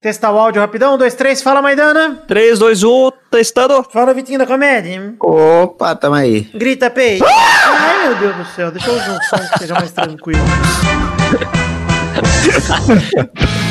Testar o áudio rapidão. Um, dois, três. Fala, Maidana. 3, 2, 1, testando. Fala, Vitinho da Comédia. Opa, tamo aí. Grita, pei. Ai, meu Deus do céu. Deixa eu usar um som que seja mais tranquilo.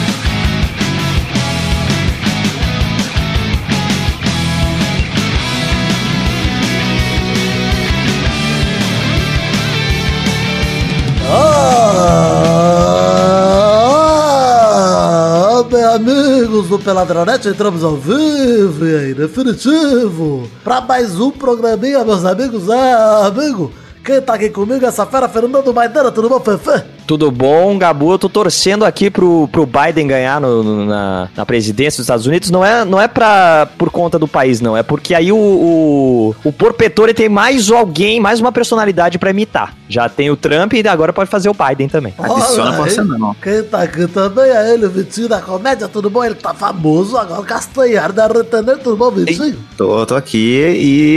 amigos do Peladronete, entramos ao vivo e definitivo, pra mais um programinha, meus amigos. Ah, amigo, quem tá aqui comigo é essa fera, Fernando Maidana, tudo bom, Fefe? Tudo bom, Gabu? Eu tô torcendo aqui pro, pro Biden ganhar no- no- na, na presidência dos Estados Unidos. Não é, não é pra, por conta do país, não. É porque aí o, o, o Porpetore tem mais alguém, mais uma personalidade pra imitar. Já tem o Trump e agora pode fazer o Biden também. Adiciona você não. Quem tá aqui também é ele, o Vitinho da Comédia, tudo bom? Ele tá famoso agora, Castanhar da Retener, tudo bom, Vitinho? Tô, tô aqui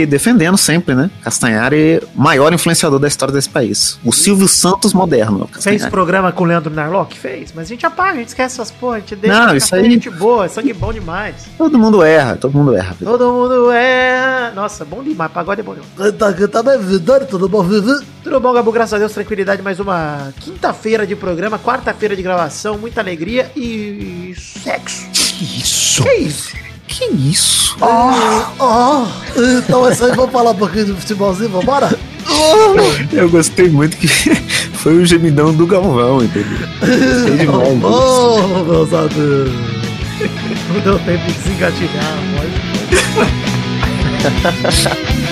e defendendo sempre, né? Castanhari, maior influenciador da história desse país. O Silvio Santos moderno. Fez programa com o Leandro Narlock? Fez. Mas a gente apaga, a gente esquece essas porra. A gente deixa. Não, isso aí- gente boa, sangue bom demais. Todo mundo erra, todo mundo erra. Todo mundo é. Nossa, bom demais. Pagode é bom demais. Tá tudo bom, Vivi? Tudo bom, Gabu? Graças a Deus, tranquilidade. Mais uma quinta-feira de programa, quarta-feira de gravação, muita alegria e sexo. Que isso? Que isso? Que isso? Ó, então é isso aí, vamos falar um pouquinho de futebolzinho, vambora? Eu gostei muito que foi o gemidão do Galvão, entendeu? Gostei demais. Ô, meus amigos. Não deu tempo de desengatilhar, pode.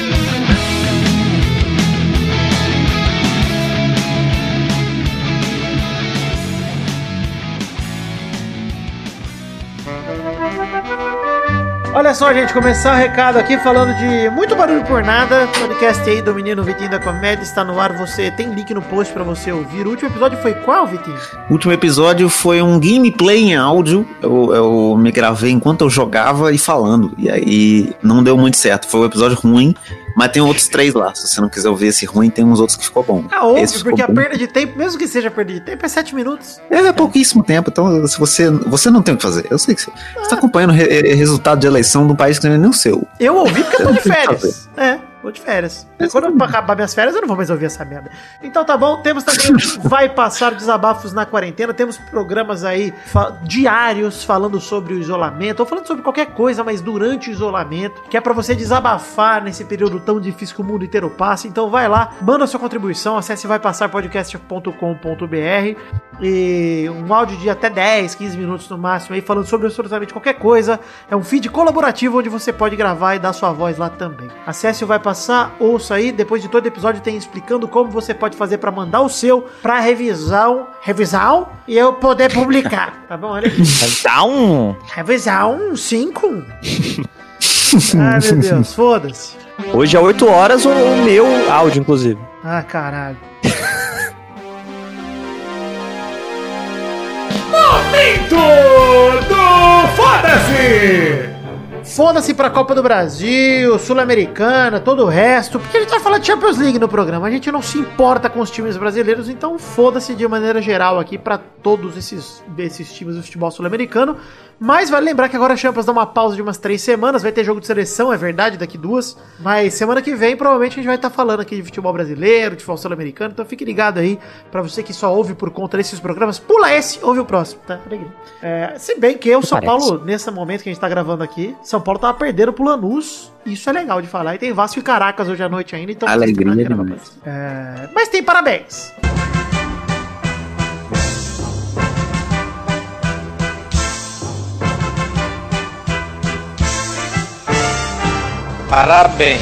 Olha só, gente, começar o recado aqui falando de muito barulho por nada. Podcast aí do menino Vitinho da Comédia está no ar. Você tem link no post pra você ouvir. O último episódio foi qual, Vitinho? O último episódio foi um gameplay em áudio. Eu, eu me gravei enquanto eu jogava e falando. E aí não deu muito certo. Foi um episódio ruim. Mas tem outros três lá. Se você não quiser ouvir esse ruim, tem uns outros que ficou bom. Ah, Esse ficou porque a bom. perda de tempo, mesmo que seja perda de tempo, é 7 minutos. É, é pouquíssimo tempo, então se você, você não tem o que fazer. Eu sei que você está acompanhando o re- re- resultado de eleição de um país que não é nem o seu. Eu ouvi porque eu tô de férias. É, tô de férias. Quando eu acabar minhas férias, eu não vou mais ouvir essa merda. Então tá bom, temos também Vai Passar Desabafos na Quarentena. Temos programas aí fa- diários falando sobre o isolamento, ou falando sobre qualquer coisa, mas durante o isolamento, que é pra você desabafar nesse período tão difícil que o mundo inteiro passa. Então vai lá, manda sua contribuição, acesse vaipassarpodcast.com.br e um áudio de até 10, 15 minutos no máximo aí falando sobre absolutamente qualquer coisa. É um feed colaborativo onde você pode gravar e dar sua voz lá também. Acesse o Vai Passar, ouça aí, depois de todo episódio tem explicando como você pode fazer pra mandar o seu pra revisão, revisão e eu poder publicar, tá bom? Olha aqui. Um. Revisão 5. Ai, meu Deus, foda-se. Hoje é 8 horas o, o meu áudio, inclusive. Ah, caralho. Foda-se pra Copa do Brasil, Sul-Americana, todo o resto, porque a gente vai falar de Champions League no programa. A gente não se importa com os times brasileiros, então foda-se de maneira geral aqui pra todos esses, esses times do futebol sul-americano. Mas vale lembrar que agora a Champions dá uma pausa de umas três semanas, vai ter jogo de seleção, é verdade, daqui duas. Mas semana que vem, provavelmente, a gente vai estar falando aqui de futebol brasileiro, de futebol sul-americano, então fique ligado aí, pra você que só ouve por conta desses programas, pula esse, ouve o próximo, tá? É, se bem que o São Parece. Paulo, nesse momento que a gente tá gravando aqui, São Paulo tava perdendo pro Lanús, isso é legal de falar. E tem Vasco e Caracas hoje à noite ainda, então... Alegria demais. É, mas tem parabéns. Parabéns.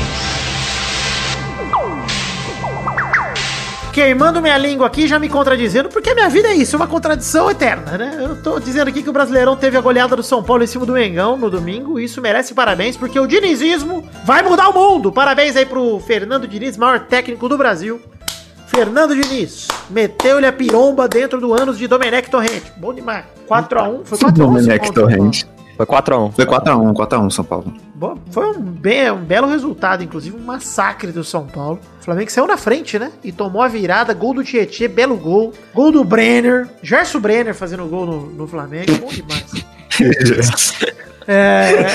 Queimando minha língua aqui, já me contradizendo, porque minha vida é isso, uma contradição eterna, né? Eu tô dizendo aqui que o Brasileirão teve a goleada do São Paulo em cima do Mengão no domingo, e isso merece parabéns, porque o dinizismo vai mudar o mundo. Parabéns aí pro Fernando Diniz, maior técnico do Brasil. Fernando Diniz, meteu-lhe a piromba dentro do ânus de Domenech Torrente. Bom demais. 4x1, foi 4x1. Domenech Torrente. Foi 4x1. Foi 4x1, 4x1 São Paulo. Bom, foi um, be- um belo resultado, inclusive um massacre do São Paulo. O Flamengo saiu na frente, né? E tomou a virada, gol do Tietê, belo gol. Gol do Brenner, Gerson Brenner fazendo gol no, no Flamengo, bom demais. É,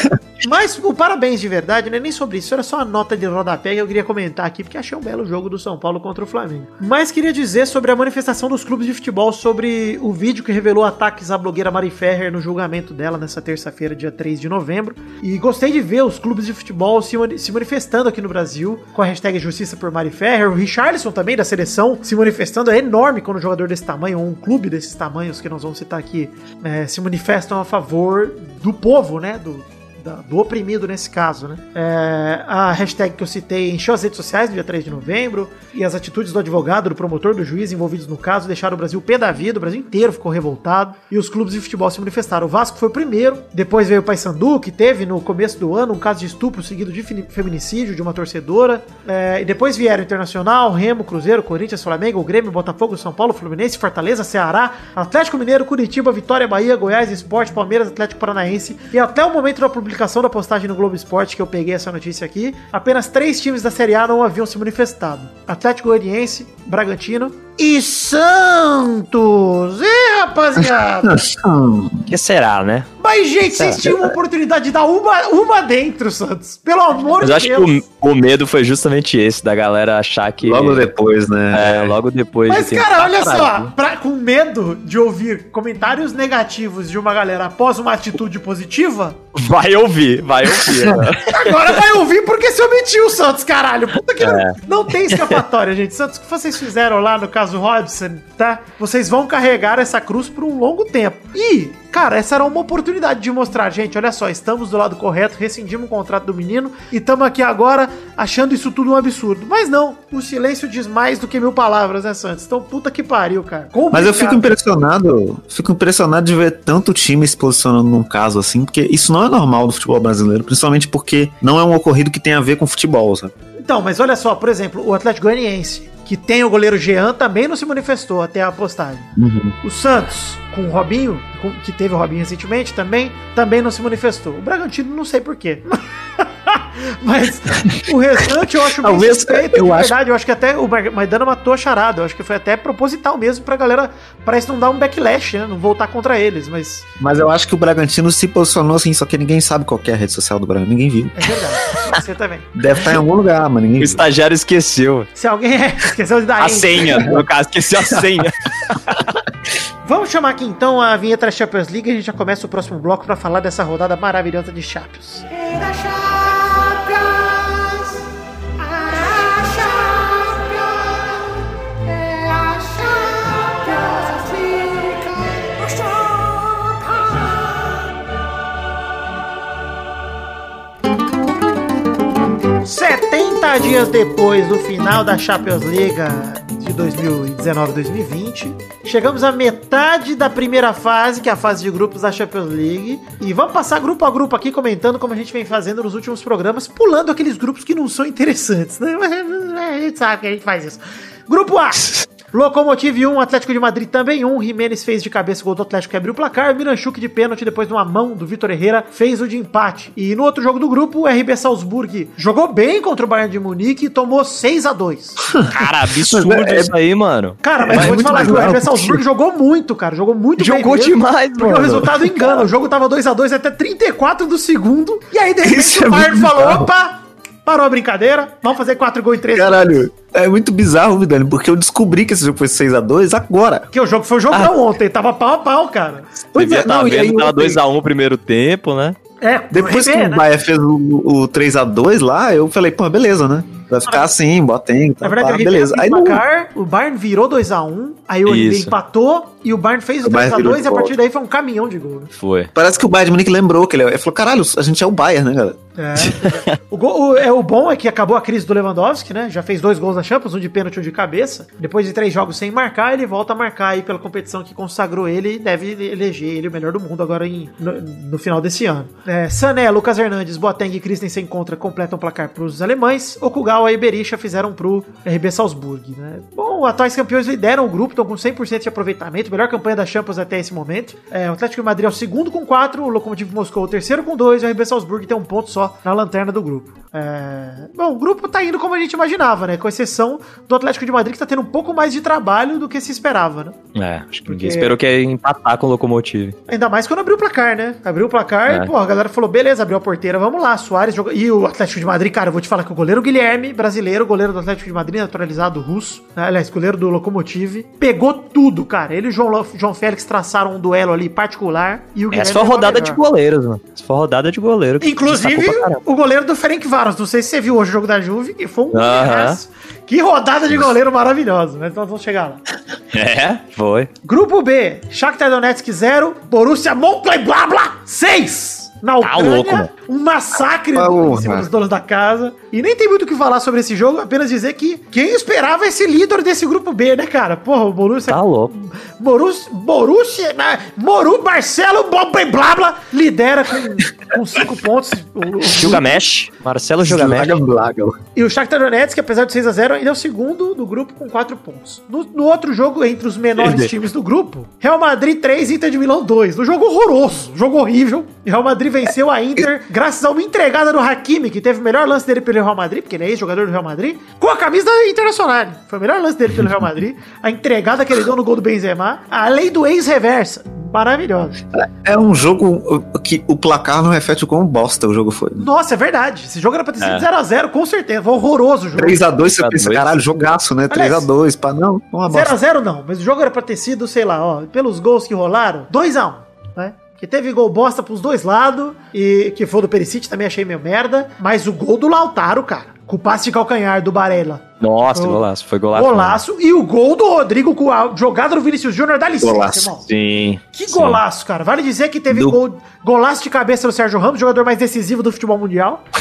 mas o parabéns de verdade não é nem sobre isso, era só uma nota de rodapé que eu queria comentar aqui, porque achei um belo jogo do São Paulo contra o Flamengo. Mas queria dizer sobre a manifestação dos clubes de futebol sobre o vídeo que revelou ataques à blogueira Mari Ferrer no julgamento dela nessa terça-feira, dia 3 de novembro. E gostei de ver os clubes de futebol se, se manifestando aqui no Brasil com a hashtag Justiça por Mari Ferrer. O Richarlison também, da seleção, se manifestando. É enorme quando um jogador desse tamanho, ou um clube desses tamanhos que nós vamos citar aqui, eh, se manifestam a favor do povo, né? Do, da- do oprimido nesse caso, né? É, a hashtag que eu citei encheu as redes sociais no dia 3 de novembro e as atitudes do advogado, do promotor, do juiz envolvidos no caso deixaram o Brasil pé da vida, o Brasil inteiro ficou revoltado e os clubes de futebol se manifestaram. O Vasco foi o primeiro, depois veio o Paysandu, que teve no começo do ano um caso de estupro seguido de feminicídio de uma torcedora, é, e depois vieram Internacional, Remo, Cruzeiro, Corinthians, Flamengo, Grêmio, Botafogo, São Paulo, Fluminense, Fortaleza, Ceará, Atlético Mineiro, Curitiba, Vitória, Bahia, Goiás, Esporte, Palmeiras, Atlético Paranaense. E até o momento da publicação da postagem no Globo Esporte, que eu peguei essa notícia aqui, apenas três times da Série A não haviam se manifestado: Atlético Goianiense, Bragantino e Santos. E rapaziada! que será, né? Mas, gente, vocês tinham uma oportunidade de dar uma, uma dentro, Santos. Pelo amor Mas de eu acho Deus. que o, o medo foi justamente esse, da galera achar que. Logo depois, né? É, logo depois Mas, de cara, olha só, pra- com medo de ouvir comentários negativos de uma galera após uma atitude positiva, Vai ouvir, vai ouvir. né? agora vai ouvir porque se omitiu, Santos, caralho. Puta que É. não tem escapatória, gente. Santos, o que vocês fizeram lá no caso Robson, tá? Vocês vão carregar essa cruz por um longo tempo. E, cara, essa era uma oportunidade de mostrar, gente, olha só, estamos do lado correto, rescindimos o contrato do menino e estamos aqui agora achando isso tudo um absurdo. Mas não, o silêncio diz mais do que mil palavras, né, Santos? Então, puta que pariu, cara. Mas eu fico Complicado. impressionado, fico impressionado de ver tanto time se posicionando num caso assim, porque isso não é normal do futebol brasileiro, principalmente porque não é um ocorrido que tem a ver com futebol, sabe? Então, mas olha só, por exemplo, o Atlético Goianiense, que tem o goleiro Jean, também não se manifestou até a postagem. O Santos, com o Robinho, que teve o Robinho recentemente também, também não se manifestou. O Bragantino, não sei porquê. Mas o restante eu acho bem Talvez, suspeito, eu de acho- verdade. Eu acho que até o Maidana matou a charada. Eu acho que foi até proposital mesmo pra galera, pra isso não dar um backlash, né? Não voltar contra eles. Mas Mas eu acho que o Bragantino se posicionou assim, só que ninguém sabe qual que é a rede social do Bragantino, ninguém viu. é verdade. Você também. Deve estar em algum lugar, mas ninguém O viu. estagiário esqueceu. Se alguém esqueceu de dar A senha, no caso, esqueceu a senha. Vamos chamar aqui então a vinheta da Champions League e a gente já começa o próximo bloco pra falar dessa rodada maravilhosa de Champions. É 70 dias depois do final da Champions League de 2019-2020, chegamos à metade da primeira fase, que é a fase de grupos da Champions League, e vamos passar grupo a grupo aqui comentando como a gente vem fazendo nos últimos programas, pulando aqueles grupos que não são interessantes, né? A gente sabe que a gente faz isso. Grupo A. Locomotive 1, Atlético de Madrid também 1. Jimenez fez de cabeça o gol do Atlético que abriu o placar. Miranchuk de pênalti depois de uma mão do Vitor Herrera fez o de empate. E no outro jogo do grupo, o RB Salzburg jogou bem contra o Bayern de Munique e tomou 6 a 2 Cara, absurdo é- isso aí, mano. Cara, mas Mas eu vou te falar que o legal, RB Salzburg jogou muito, cara. Jogou muito Jogou bem. mesmo, demais, Porque mano. o resultado engana. O jogo tava 2 a 2 até 34 do segundo. E aí, de repente, Isso o é Bayern muito falou: bizarro. opa, parou a brincadeira. Vamos fazer 4 gols em 3 Caralho, é muito bizarro, Vidani, porque eu descobri que esse jogo foi 6x2 agora. Porque o jogo foi o jogão ontem. Tava pau a pau, cara. Pois Devia é, estar não, e aí vendo, tava ontem- 2x1 o primeiro tempo, né? É, Depois que RB, o né? Bahia fez o, o 3x2 lá, eu falei, pô, beleza, né? Vai ficar assim, Botem, tá, Na verdade, tá, beleza. Aí o não, placar, o Bayern virou 2x1, aí o Isso. empatou e o Bayern fez o O Bayern virou 3x2 de e a partir daí foi um caminhão de gol. né? Foi. parece que o Bayern de Munique lembrou que ele, ele falou, caralho, a gente é o Bayern, né, galera? É. o, gol- o- é, o bom é que acabou a crise do Lewandowski, né? Já fez dois gols na Champions, um de pênalti e um de cabeça. Depois de três jogos sem marcar, ele volta a marcar aí pela competição que consagrou ele e deve eleger ele o melhor do mundo agora em- no, no final desse ano. É, Sané, Lucas Hernandes, Boateng e Christensen contra completam o placar para os alemães. Okugawa e Berisha fizeram pro RB Salzburg, né? Bom, atuais campeões lideram o grupo, estão com 100% de aproveitamento. melhor campanha da Champions até esse momento. É, o Atlético de Madrid é o segundo com 4, o Lokomotiv Moscou o terceiro com 2 e o RB Salzburg tem um ponto só na lanterna do grupo. É, Bom, o grupo tá indo como a gente imaginava, né? Com exceção do Atlético de Madrid que tá tendo um pouco mais de trabalho do que se esperava, né? É, acho que Porque- ninguém esperou que ia empatar com o Locomotive. Ainda mais quando abriu o placar, né? Abriu o placar É. e, pô, a galera falou, beleza, abriu a porteira, vamos lá, Soares jogou. E o Atlético de Madrid, cara, eu vou te falar que o goleiro Guilherme, brasileiro, goleiro do Atlético de Madrid, naturalizado russo, né? aliás, goleiro do Lokomotiv, pegou tudo, cara. Ele e o João, João Félix traçaram um duelo ali particular e o Essa foi rodada de goleiros, mano. Essa foi rodada de goleiro. Inclusive. O goleiro do Ferenc Varos. Não sei se você viu hoje o jogo da Juve, que foi um Aham. golaço. Que rodada de goleiro maravilhosa, mas nós vamos chegar lá. É, foi. Grupo B, Shakhtar Donetsk 0, Borussia Mönchengladbach 6. Na Tá Ucrânia, louco, mano. um massacre em cima dos donos da casa. E nem tem muito o que falar sobre esse jogo, apenas dizer que quem esperava esse líder desse grupo B, né, cara? Porra, o Borussia... Tá louco. Borussia... Borussia... né? Moru Marcelo Blá Blá Blá lidera com, com cinco pontos. Gilgamesh. Marcelo Gilgamesh. e o Shakhtar Donetsk, apesar de 6x0, ainda é o segundo do grupo com 4 pontos. No, no outro jogo, entre os menores times do grupo, Real Madrid 3, Inter de Milão 2. Um jogo horroroso, um jogo horrível. E Real Madrid venceu a Inter graças a uma entregada do Hakimi, que teve o melhor lance dele pelo Real Madrid, porque ele é ex-jogador do Real Madrid, com a camisa da Internacional. Foi o melhor lance dele pelo Real Madrid. A entregada que ele deu no gol do Benzema. A lei do ex-reversa. Maravilhosa. É um jogo que o placar não reflete o quão bosta o jogo foi. Nossa, é verdade. Esse jogo era pra ter sido É. 0x0, com certeza. Foi horroroso o jogo. 3x2, você 3 a pensa, 2. caralho, jogaço, né? Aliás, 3x2, pá, não, uma bosta. 0x0 não, mas o jogo era pra ter sido, sei lá, ó, pelos gols que rolaram, 2x1, né? Que teve gol bosta pros dois lados, e que foi do Perisic, também achei meio merda, mas o gol do Lautaro, cara, com o passe de calcanhar do Barella. Nossa, golaço. Foi golaço. Golaço, e o gol do Rodrigo com a jogada do Vinícius Júnior, dá licença, Golaço. irmão. mano. Sim. Que sim. golaço, cara. Vale dizer que teve Do- gol, golaço de cabeça do Sérgio Ramos, jogador mais decisivo do futebol mundial.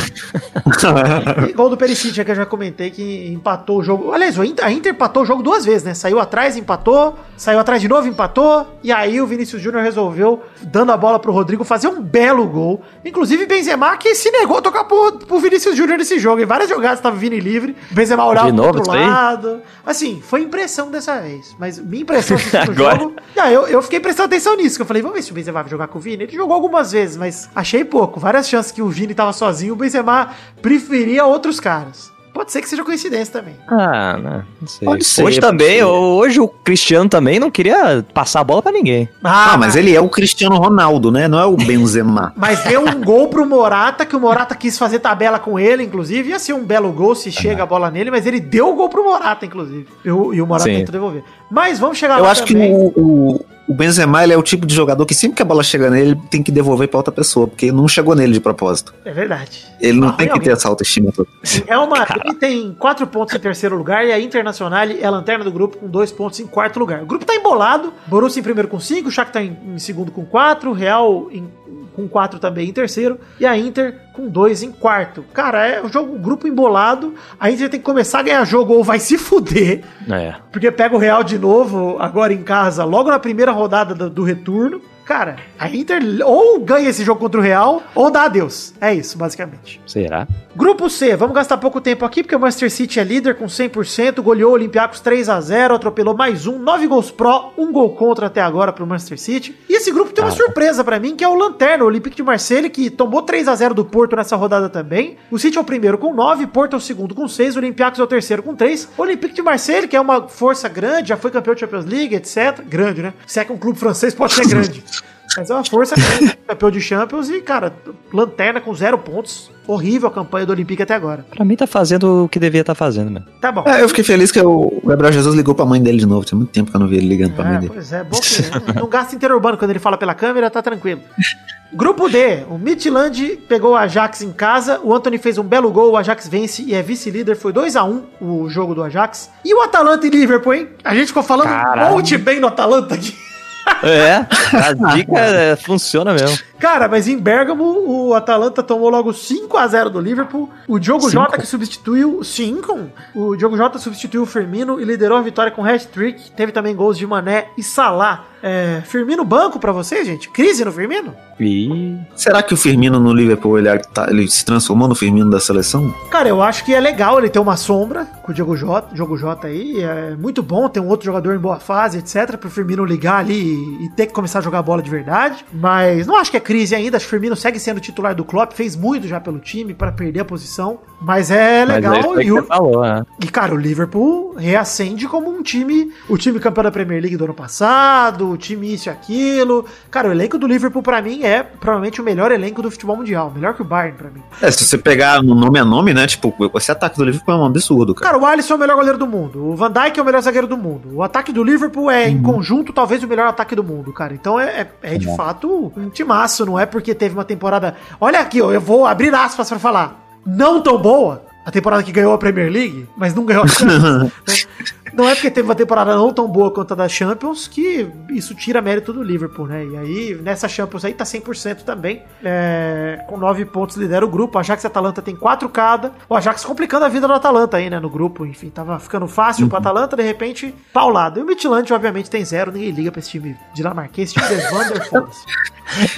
E gol do Perisic, é que eu já comentei, que empatou o jogo. Aliás, a Inter empatou o jogo duas vezes, né? Saiu atrás, empatou, saiu atrás de novo, empatou. E aí o Vinícius Júnior resolveu, dando a bola pro Rodrigo, fazer um belo gol. Inclusive Benzema, que se negou a tocar pro, pro Vinícius Júnior nesse jogo. Em várias jogadas tava Vini livre. Benzema olhava novo outro lado. Assim, foi impressão dessa vez. Mas minha impressão Agora? jogo. E aí eu, eu fiquei prestando atenção nisso, que eu falei, vamos ver se o Benzema vai jogar com o Vini. Ele jogou algumas vezes, mas achei pouco. Várias chances que o Vini tava sozinho, o Benzema preferia outros caras. Pode ser que seja coincidência também. Ah, não, não sei. Pode ser, hoje também, ser. hoje o Cristiano também não queria passar a bola pra ninguém. Ah, mas ele é o Cristiano Ronaldo, né? Não é o Benzema. Mas deu um gol pro Morata, que o Morata quis fazer tabela com ele, inclusive. Ia ser um belo gol se chega a bola nele, mas ele deu o gol pro Morata, inclusive. E o, e o Morata Sim. tentou devolver. Mas vamos chegar Eu lá acho que também. o, o, o Benzema ele é o tipo de jogador que sempre que a bola chega nele, ele tem que devolver pra outra pessoa, porque não chegou nele de propósito. É verdade. Ele não Ah, tem que ter realmente. essa autoestima toda. O Real Madrid tem quatro pontos em terceiro lugar e a Internacional é a lanterna do grupo com dois pontos em quarto lugar. O grupo tá embolado. Borussia em primeiro com cinco, o Shakhtar em, em segundo com quatro, Real em- com quatro também em terceiro e a Inter com dois em quarto. Cara, é um jogo, um grupo embolado. A Inter tem que começar a ganhar jogo ou vai se fuder, É. porque pega o Real de novo agora em casa, logo na primeira rodada do, do retorno. Cara, a Inter ou ganha esse jogo contra o Real ou dá adeus. É isso, basicamente. Será? Grupo C, vamos gastar pouco tempo aqui, porque o Manchester City é líder com 100%, goleou o Olympiacos 3 a 0 atropelou mais um, 9 gols pró, um gol contra até agora pro Manchester City. E esse grupo tem uma surpresa pra mim, que é o Lanterna, o Olympique de Marseille, que tomou 3 a 0 do Porto nessa rodada também. O City é o primeiro com 9, Porto é o segundo com 6, o Olympiacos é o terceiro com 3. O Olympique de Marseille, que é uma força grande, já foi campeão da Champions League, etc. Grande, né? Se é que um clube francês pode ser grande. Mas é uma força grande, campeão de Champions e, cara, lanterna com zero pontos. Horrível a campanha do Olympique até agora. Pra mim tá fazendo o que devia estar fazendo, mano. Tá bom. É, eu fiquei feliz que o Gabriel Jesus ligou pra mãe dele de novo. Tinha muito tempo que eu não vi ele ligando pra mãe É, dele. pois é, bom que não gasta interurbano quando ele fala pela câmera, tá tranquilo. Grupo D, o Midland pegou o Ajax em casa, o Anthony fez um belo gol, o Ajax vence e é vice-líder, foi 2 a 1 o jogo do Ajax. E o Atalanta e Liverpool, hein? A gente ficou falando um Caralho. monte bem no Atalanta aqui. É, a dica é, funciona mesmo. Cara, mas em Bergamo, o Atalanta tomou logo 5 a 0 do Liverpool. O Diogo Cinco? Jota que substituiu 5. O Diogo Jota substituiu o Firmino e liderou a vitória com hat-trick. Teve também gols de Mané e Salah. É, Firmino banco pra vocês, gente? Crise no Firmino? E Será que o Firmino no Liverpool ele, tá- ele se transformou no Firmino da seleção? Cara, eu acho que é legal ele ter uma sombra com o Diogo Jota, Diogo Jota aí. É muito bom ter um outro jogador em boa fase, etc. Pro Firmino ligar ali e, e ter que começar a jogar bola de verdade. Mas não acho que é crise ainda. Acho que o Firmino segue sendo titular do Klopp. Fez muito já pelo time para perder a posição. Mas é Mas legal. é isso aí e, que o- falou, né? e, cara, o Liverpool reacende como um time. O time campeão da Premier League do ano passado, o time isso e aquilo. Cara, o elenco do Liverpool, pra mim, é provavelmente o melhor elenco do futebol mundial. Melhor que o Bayern, pra mim. É, se você pegar no nome a nome, né? Tipo, esse ataque do Liverpool é um absurdo, cara. Cara, o Alisson é o melhor goleiro do mundo. O Van Dijk é o melhor zagueiro do mundo. O ataque do Liverpool é, em conjunto, talvez o melhor ataque do mundo, cara. Então é, é, é de fato um timaço, não é porque teve uma temporada. Olha aqui, eu vou abrir aspas pra falar. Não tão boa. A temporada que ganhou a Premier League, mas não ganhou a Champions. Não é porque teve uma temporada não tão boa quanto a da Champions que isso tira mérito do Liverpool, né? E aí, nessa Champions aí tá 100% também. É, com 9 pontos lidera o grupo. O Ajax e a Atalanta tem 4 cada. O Ajax complicando a vida do Atalanta aí, né? No grupo. Enfim, tava ficando fácil pro Atalanta, de repente, paulado. E o Midtjylland, obviamente, tem zero. Ninguém liga pra esse time dinamarquês. Esse time de Vander foda-se.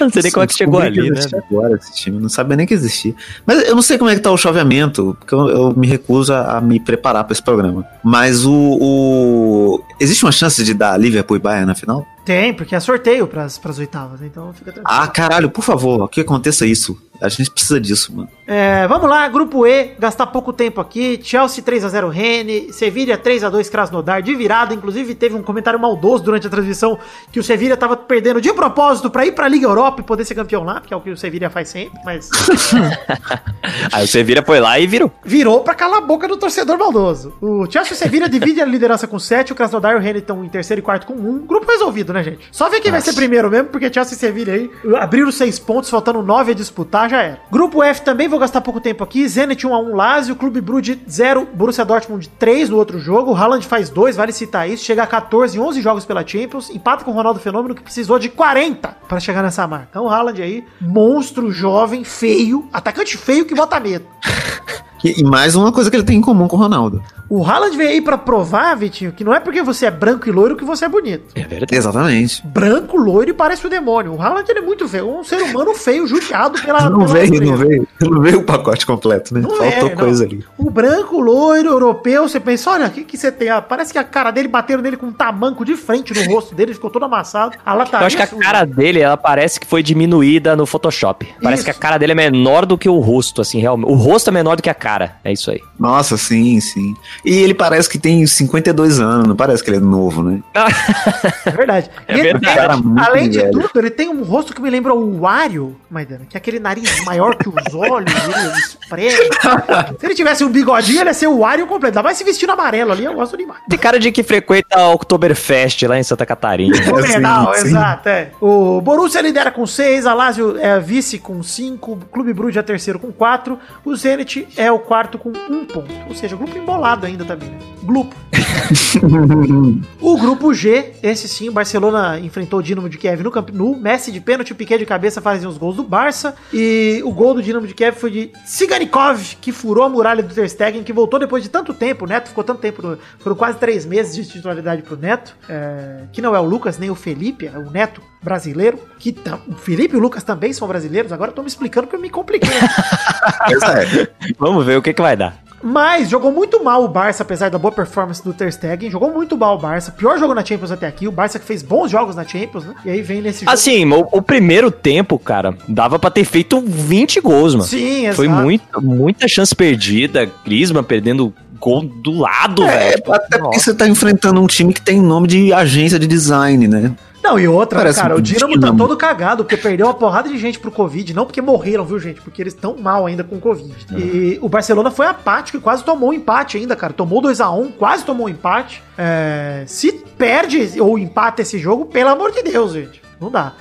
Não sei nem como é que chegou ali, né? Agora, esse time não sabia nem que existia. Mas eu não sei como é que tá o chaveamento, porque eu, eu me recuso a, a me preparar pra esse programa. Mas o, o- Existe uma chance de dar Liverpool e Bayern na final? Tem, porque é sorteio pras, pras oitavas? Então fica tranquilo. Ah, caralho, por favor, que aconteça isso. A gente precisa disso, mano. É, vamos lá, grupo E, gastar pouco tempo aqui. Chelsea 3x0 Rennes, Sevilha 3x2 Krasnodar, de virada. Inclusive, teve um comentário maldoso durante a transmissão que o Sevilha tava perdendo de propósito pra ir pra Liga Europa e poder ser campeão lá, que é o que o Sevilha faz sempre, mas Aí o Sevilla foi lá e virou. virou pra calar a boca do torcedor maldoso. O Chelsea e o Sevilha divide a liderança com 7, o Krasnodar e o Rennes estão em terceiro e quarto com 1. Grupo resolvido, né, gente? Só ver quem vai ser primeiro mesmo, porque Chelsea e Sevilha aí abriram 6 pontos, faltando 9 a disputar, já era. Grupo F também, vou gastar pouco tempo aqui. Zenit 1x1 Lazio, Clube Brugge 0, Borussia Dortmund 3 no outro jogo. Haaland faz 2, vale citar isso. Chega a 14 em 11 jogos pela Champions. Empata com o Ronaldo Fenômeno, que precisou de 40 para chegar nessa marca. Então o Haaland aí, monstro, jovem, feio, atacante feio que bota medo. E, e mais uma coisa que ele tem em comum com o Ronaldo. O Haaland veio aí pra provar, Vitinho, que não é porque você é branco e loiro que você é bonito. É verdade. Exatamente. Branco, loiro e parece o demônio. O Haaland ele é muito feio, um ser humano feio, judiado pela. Não pela veio, natureza. não veio, não veio o pacote completo, né? Não Faltou é, não. coisa ali. O branco, loiro, europeu, você pensa, olha, o que, que você tem? Ah, parece que a cara dele bateram nele com um tamanco de frente no rosto dele, ficou todo amassado. A Eu lataria acho que a cara dele, ela parece que foi diminuída no Photoshop. Parece Isso. que a cara dele é menor do que o rosto, assim, realmente. O rosto é menor do que a cara. É isso aí. Nossa, sim, sim. E ele parece que tem 52 anos, não parece que ele é novo, né? É verdade. É ele verdade. tem, Cara, além de velho. tudo, ele tem um rosto que me lembra o Wario, Maidana, que é aquele nariz maior que os olhos, ele espreme. Se ele tivesse um bigodinho, ele ia ser o Wario completo. Ainda mais se vestindo amarelo ali, eu gosto demais. Tem cara de que frequenta a Oktoberfest lá em Santa Catarina. Fenomenal, sim. exato, é. O Borussia lidera com 6, a Lazio é vice com 5, o Clube Brugge é terceiro com 4, o Zenit é o quarto com 1 ponto. Ou seja, grupo embolado ainda também, né? Grupo. o grupo G, esse sim, o Barcelona enfrentou o Dinamo de Kiev no Camp Nou, Messi de pênalti, o Piquet de cabeça fazem os gols do Barça, e o gol do Dinamo de Kiev foi de Siganikov, que furou a muralha do Ter Stegen, que voltou depois de tanto tempo, o Neto ficou tanto tempo, no- foram quase três meses de titularidade pro Neto, é, que não é o Lucas nem o Felipe, é o Neto brasileiro, que tá- o Felipe e o Lucas também são brasileiros, agora eu tô me explicando porque eu me compliquei. Pois é. Vamos ver o que, que vai dar. Mas jogou muito mal o Barça, apesar da boa performance do Ter Stegen. Jogou muito mal o Barça. Pior jogo na Champions até aqui. O Barça que fez bons jogos na Champions, né? E aí vem nesse jogo. Assim, o, o primeiro tempo, cara, dava pra ter feito 20 gols, mano. Sim, exato. Foi muito, muita chance perdida. Griezmann perdendo gol do lado, É, velho. Tipo, até porque você tá enfrentando um time que tem nome de agência de design, né? Não, e outra, Parece cara, um o Dinamo tá todo cagado, porque perdeu uma porrada de gente pro Covid. Não porque morreram, viu, gente? Porque eles estão mal ainda com o Covid. E o Barcelona foi apático e quase tomou um empate ainda, cara. Tomou 2 a 1 quase tomou um empate. É, se perde ou empata esse jogo, pelo amor de Deus, gente. Não dá.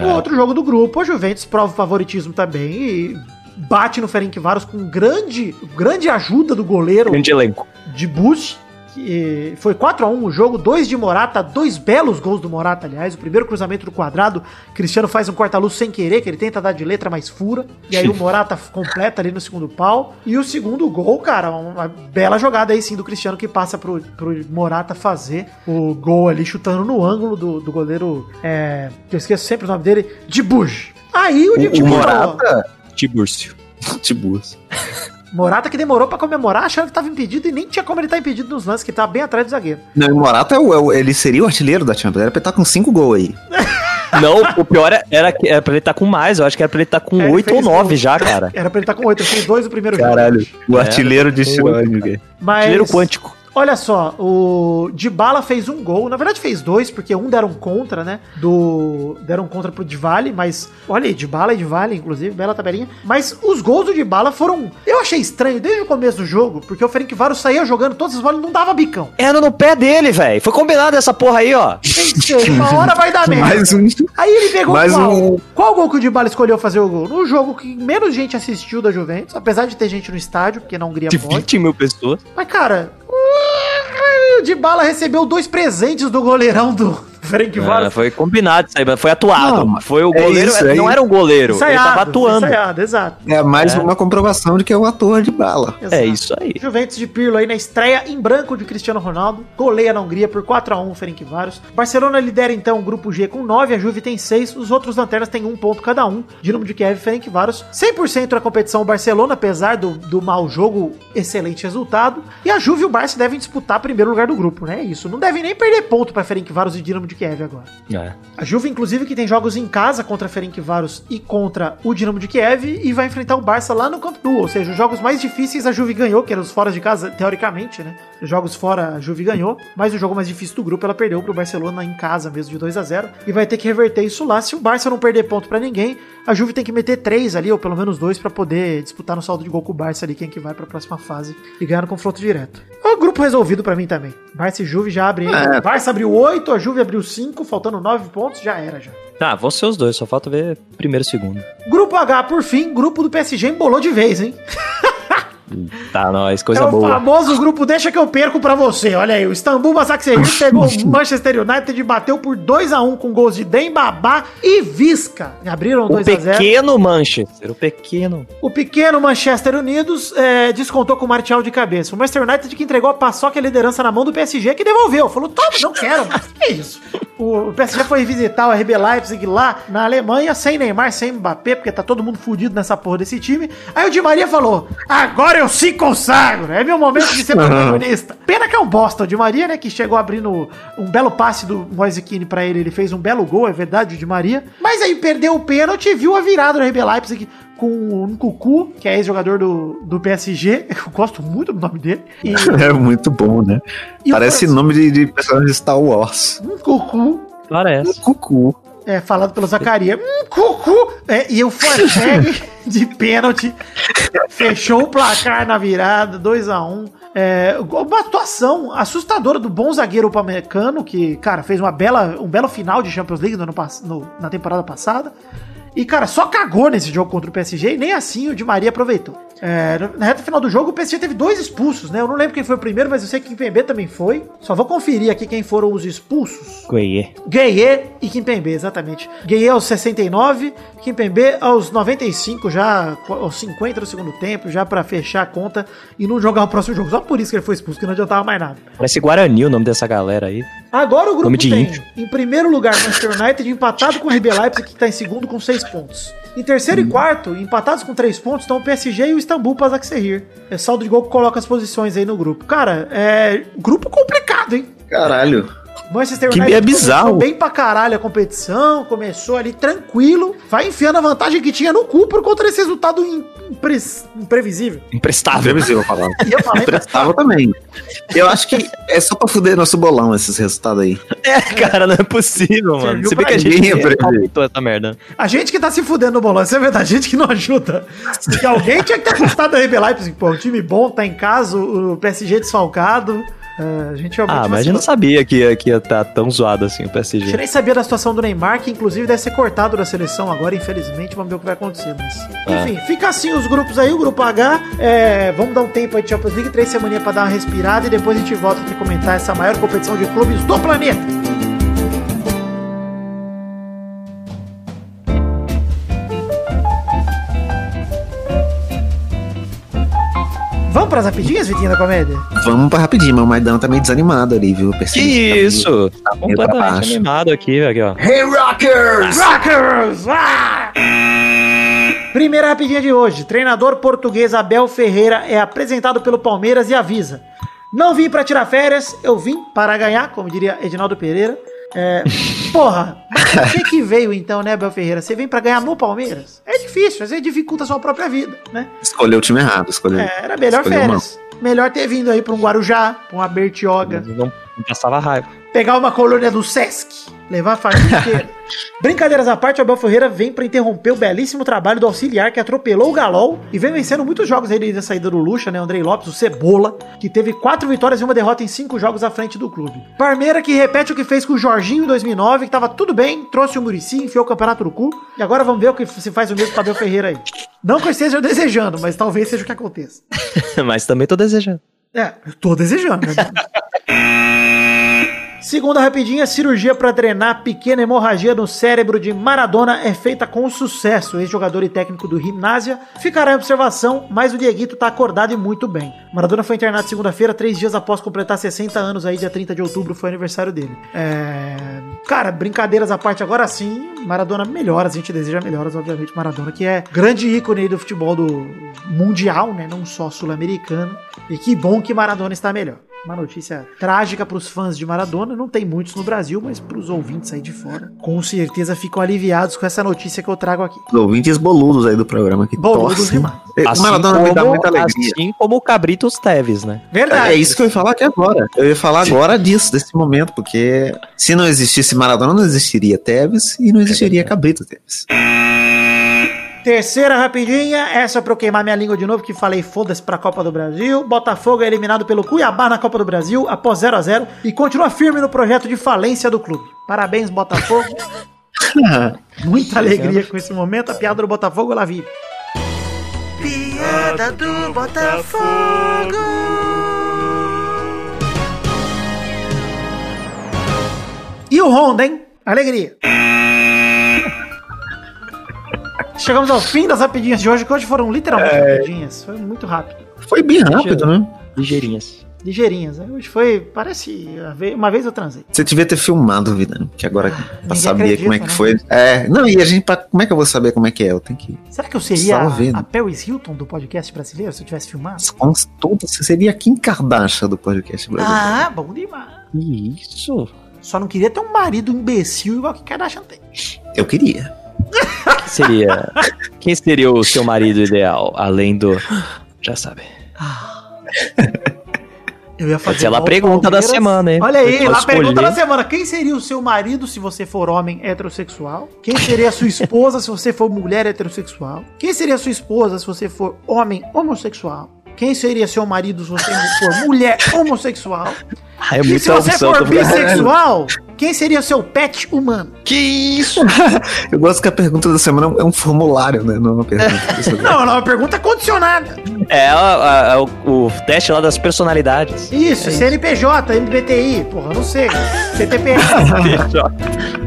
O outro jogo do grupo, a Juventus prova o favoritismo também e bate no Ferencváros com grande, grande ajuda do goleiro Grande elenco. de boost. Que foi 4 a 1 o jogo, dois de Morata, dois belos gols do Morata, aliás. O primeiro cruzamento do quadrado, Cristiano faz um corta-luz sem querer, que ele tenta dar de letra, mas fura. E aí o Morata completa ali no segundo pau. E o segundo gol, cara, uma bela jogada aí sim do Cristiano que passa pro, pro Morata fazer o gol ali, chutando no ângulo do, do goleiro, é, que eu esqueço sempre o nome dele, de Buj. Aí o, O, o Didi Morata, Morata. Tibúrcio. Tibus. Morata que demorou pra comemorar, achando que tava impedido e nem tinha como ele estar impedido nos lances, que tava bem atrás do zagueiro. Não, o Morata é o, é o- ele seria o artilheiro da Champions. Era pra ele estar com 5 gols aí. Não, o pior é- era, que- era pra ele estar com mais. Eu acho que era pra ele estar com É, ele 8 ou fez 9 gol. já, cara. Era pra ele estar com oito, ele fez dois no primeiro Caralho. jogo. O É, artilheiro de. Mas, Artilheiro quântico. Olha só, o Dybala fez um gol, na verdade fez dois, porque um deram contra, né? Do deram contra pro Dybala, mas olha aí, Dybala e Dybala, inclusive, bela tabelinha. Mas os gols do Dybala foram, eu achei estranho desde o começo do jogo, porque o Ferenc Varo saía jogando todas as bolas e não dava bicão. Era no pé dele, velho. Foi combinado essa porra aí, ó. Pensei, uma hora vai dar merda. Mais um. Aí ele pegou Mais qual? um. Qual gol que o Dybala escolheu fazer o gol? No jogo que menos gente assistiu da Juventus, apesar de ter gente no estádio, porque na Hungria De pode. 20 mil pessoas. Mas, cara, o Dybala recebeu dois presentes do goleirão do Ferenc Ah, Varos. foi combinado isso aí, mas foi atuado. Não, mas foi o é goleiro. isso aí. não era um goleiro. ele tava atuando. Ensaiado, exato. É mais É. uma comprovação de que é o ator de bala. É exato. isso aí. Juventus de Pirlo aí na estreia em branco de Cristiano Ronaldo. Goleia na Hungria por 4x1 o Ferencváros. Barcelona lidera então o grupo G com 9, a Juve tem 6. Os outros lanternas têm um ponto cada um. Dinamo de Kiev e Ferencváros. 100% na competição o Barcelona, apesar do, do mau jogo, excelente resultado. E a Juve e o Barça devem disputar primeiro lugar do grupo, né? É Isso. Não devem nem perder ponto para Ferencváros e Dinamo de Kiev agora. É. A Juve, inclusive, que tem jogos em casa contra Ferencváros e contra o Dinamo de Kiev e vai enfrentar o Barça lá no Camp Nou, ou seja, os jogos mais difíceis a Juve ganhou, que eram os fora de casa, teoricamente, né? Os jogos fora a Juve ganhou, mas o jogo mais difícil do grupo ela perdeu pro Barcelona em casa mesmo de 2 a 0 e vai ter que reverter isso lá. Se o Barça não perder ponto pra ninguém, a Juve tem que meter três ali, ou pelo menos dois, pra poder disputar no saldo de gol com o Barça ali, quem que vai pra próxima fase e ganhar no confronto direto. É um grupo resolvido pra mim também. Barça e Juve já abrem. É. Barça abriu 8, a Juve abriu 5, faltando 9 pontos, já era já. Ah, vão ser os dois, só falta ver primeiro e segundo. Grupo H, por fim, grupo do PSG embolou de vez, hein? Tá, nós, coisa é o boa. famoso grupo Deixa que eu perco pra você. Olha aí, o Istambul Basaksehir pegou o Manchester United e bateu por 2 a 1 com gols de Dembabá e Visca. Abriram O 2 a 0 pequeno Manchester, o pequeno. O pequeno Manchester Unidos é, descontou com o Martial de cabeça. O Manchester United que entregou a paçoca e a liderança na mão do PSG, que devolveu. Falou, toma, não quero. Que isso? O, o PSG foi visitar o RB Leipzig lá na Alemanha, sem Neymar, sem Mbappé, porque tá todo mundo fudido nessa porra desse time. Aí o Di Maria falou, agora eu se consagro. É meu momento de ser protagonista. Pena que é um bosta. O Di Maria, né, que chegou abrindo um belo passe do Moise Keane pra ele. Ele fez um belo gol, é verdade, o Di Maria. Mas aí perdeu o pênalti e viu a virada do RB Leipzig com um Cucu, que é ex-jogador do, do PSG. Eu gosto muito do nome dele. E É muito bom, né? E o Parece nome de, de personagem de Star Wars. um Cucu, Parece. Cucu. é, falado pelo Zacaria. Um Cucu! É, e o Forteg de pênalti fechou o placar na virada, 2 a 1 é, uma atuação assustadora do bom zagueiro upamecano, que, cara, fez uma bela, um belo final de Champions League no no- na temporada passada. E, cara, só cagou nesse jogo contra o PSG e nem assim o Di Maria aproveitou. É, na reta final do jogo, o PSG teve dois expulsos, né? Eu não lembro quem foi o primeiro, mas eu sei que Kimpembe também foi. Só vou conferir aqui quem foram os expulsos. Gueye. Gueye e Kimpembe, exatamente. Gueye aos 69, Kimpembe aos 95, já aos 50 do segundo tempo, já pra fechar a conta e não jogar o próximo jogo. Só por isso que ele foi expulso, que não adiantava mais nada. Parece Guarani o nome dessa galera aí. Agora o grupo tem, índio. em primeiro lugar, Manchester United empatado com o RB Leipzig, que está em segundo com seis pontos. Em terceiro e quarto, empatados com três pontos, estão o PSG e o Istambul Basaksehir. É saldo de gol que coloca as posições aí no grupo. Cara, é grupo complicado, hein? Caralho. Manchester Que United é bizarro. começou bem pra caralho a competição, começou ali tranquilo, vai enfiando a vantagem que tinha no cu por conta desse resultado impre- imprevisível. Imprestável. Previsível a palavra. E eu falei, Prestava também. Eu acho que é só pra fuder nosso bolão esses resultados aí. É, cara, não é possível, mano. Serviu Se bem pra que a gente palpitou essa merda. a gente que tá se fudendo no bolão, isso é verdade, a gente que não ajuda. Porque alguém tinha que ter apostado a RB Leipzig, pô, um time bom, tá em casa, o PSG desfalcado. É, a gente Ah, mas a gente não sabia que ia, que ia estar tão zoado assim o A gente PSG. nem sabia da situação do Neymar, que inclusive deve ser cortado da seleção agora, infelizmente. Vamos ver o que vai acontecer. Mas, É. enfim, fica assim os grupos aí, o grupo H. é, vamos dar um tempo aí de Champions League, três semaninhas pra dar uma respirada e depois a gente volta aqui comentar essa maior competição de clubes do planeta. Pras rapidinhas, Vitinha da Comédia? Vamos pra rapidinho, mas o Maidana tá meio desanimado ali, viu? Que percebi tá isso? Tá meio pra completamente animado aqui, aqui, ó. Hey Rockers! Rockers! Ah! Primeira rapidinha de hoje. Treinador português Abel Ferreira é apresentado pelo Palmeiras e avisa: Não vim pra tirar férias, eu vim para ganhar, como diria Edinaldo Pereira. É, porra, mas por que que veio então, né, Abel Ferreira? Você vem pra ganhar no Palmeiras? É difícil, às vezes dificulta a sua própria vida, né? Escolheu o time errado, escolheu. É, era melhor escolheu férias. Melhor ter vindo aí pra um Guarujá, pra um Bertioga. Não, não passava raiva. pegar uma colônia do Sesc, levar a família inteira. Brincadeiras à parte, o Abel Ferreira vem pra interromper o belíssimo trabalho do auxiliar que atropelou o Galol e vem vencendo muitos jogos aí desde a saída do Lucha, né? Andrei Lopes, o Cebola, que teve quatro vitórias e uma derrota em cinco jogos à frente do clube. Parmeira que repete o que fez com o Jorginho em 2009, que tava tudo bem, trouxe o Murici, enfiou o campeonato no cu, e agora vamos ver o que se faz o mesmo com o Abel Ferreira aí. Não que eu esteja desejando, mas talvez seja o que aconteça. Mas também tô desejando. É, eu tô desejando, né? Segunda rapidinha, cirurgia para drenar pequena hemorragia no cérebro de Maradona é feita com sucesso. Ex-jogador e técnico do Gimnasia ficará em observação, mas o Dieguito tá acordado e muito bem. Maradona foi internado segunda-feira, três dias após completar 60 anos, aí dia 30 de outubro foi aniversário dele. É... Cara, brincadeiras à parte, agora sim, Maradona melhoras, a gente deseja melhoras, obviamente, Maradona, que é grande ícone aí do futebol do mundial, né, não só sul-americano, e que bom que Maradona está melhor. Uma notícia trágica para os fãs de Maradona, não tem muitos no Brasil, mas para os ouvintes aí de fora, com certeza ficam aliviados com essa notícia que eu trago aqui. Os ouvintes boludos aí do programa que Boludos torcem. O Maradona me dá muita alegria. assim como o Cabritos Teves, né? Verdade. É isso que eu ia falar aqui agora. Eu ia falar agora disso, desse momento, porque se não existisse Maradona, não existiria Tevez e não existiria Cabrito Tevez. Terceira rapidinha, essa pra eu queimar minha língua de novo, que falei foda-se pra Copa do Brasil. Botafogo é eliminado pelo Cuiabá na Copa do Brasil após 0 a 0 e continua firme no projeto de falência do clube. Parabéns, Botafogo. Muita alegria com esse momento. A piada do Botafogo, ela vive. Piada do Botafogo. E o Honda, hein? Alegria. Chegamos ao fim das rapidinhas de hoje, que hoje foram literalmente rapidinhas. Foi muito rápido. Foi bem rápido, né? Ligeirinhas. Ligeirinhas. né? Hoje foi, parece, uma vez eu transei. Você devia ter filmado, vida, que agora pra ninguém saber acredita, como é que né? foi. É, não, e a gente, pra, como é que eu vou saber como é que é? Eu tenho que. Será que eu seria a, vendo. a Paris Hilton do podcast brasileiro se eu tivesse filmado? Com toda, você seria a Kim Kardashian do podcast brasileiro. Ah, bom demais. Isso. Só não queria ter um marido imbecil igual que Kardashian tem. Eu queria. Quem seria, quem seria o seu marido ideal, além do... Já sabe. Eu ia fazer Pode ser lá a igual o pergunta da semana, hein? Olha aí, Pode lá a pergunta da semana. Quem seria o seu marido se você for homem heterossexual? Quem seria a sua esposa se você for mulher heterossexual? Quem seria a sua esposa se você for homem homossexual? Quem seria seu marido se você for mulher homossexual? Ah, é e se você for bissexual, quem seria seu pet humano? Que isso? Eu gosto que a pergunta da semana é um formulário, né? Não é uma pergunta. Não, não, é uma pergunta condicionada. É a- a- a- o, o teste lá das personalidades. Isso, CNPJ, MBTI, porra, não sei. CTPS.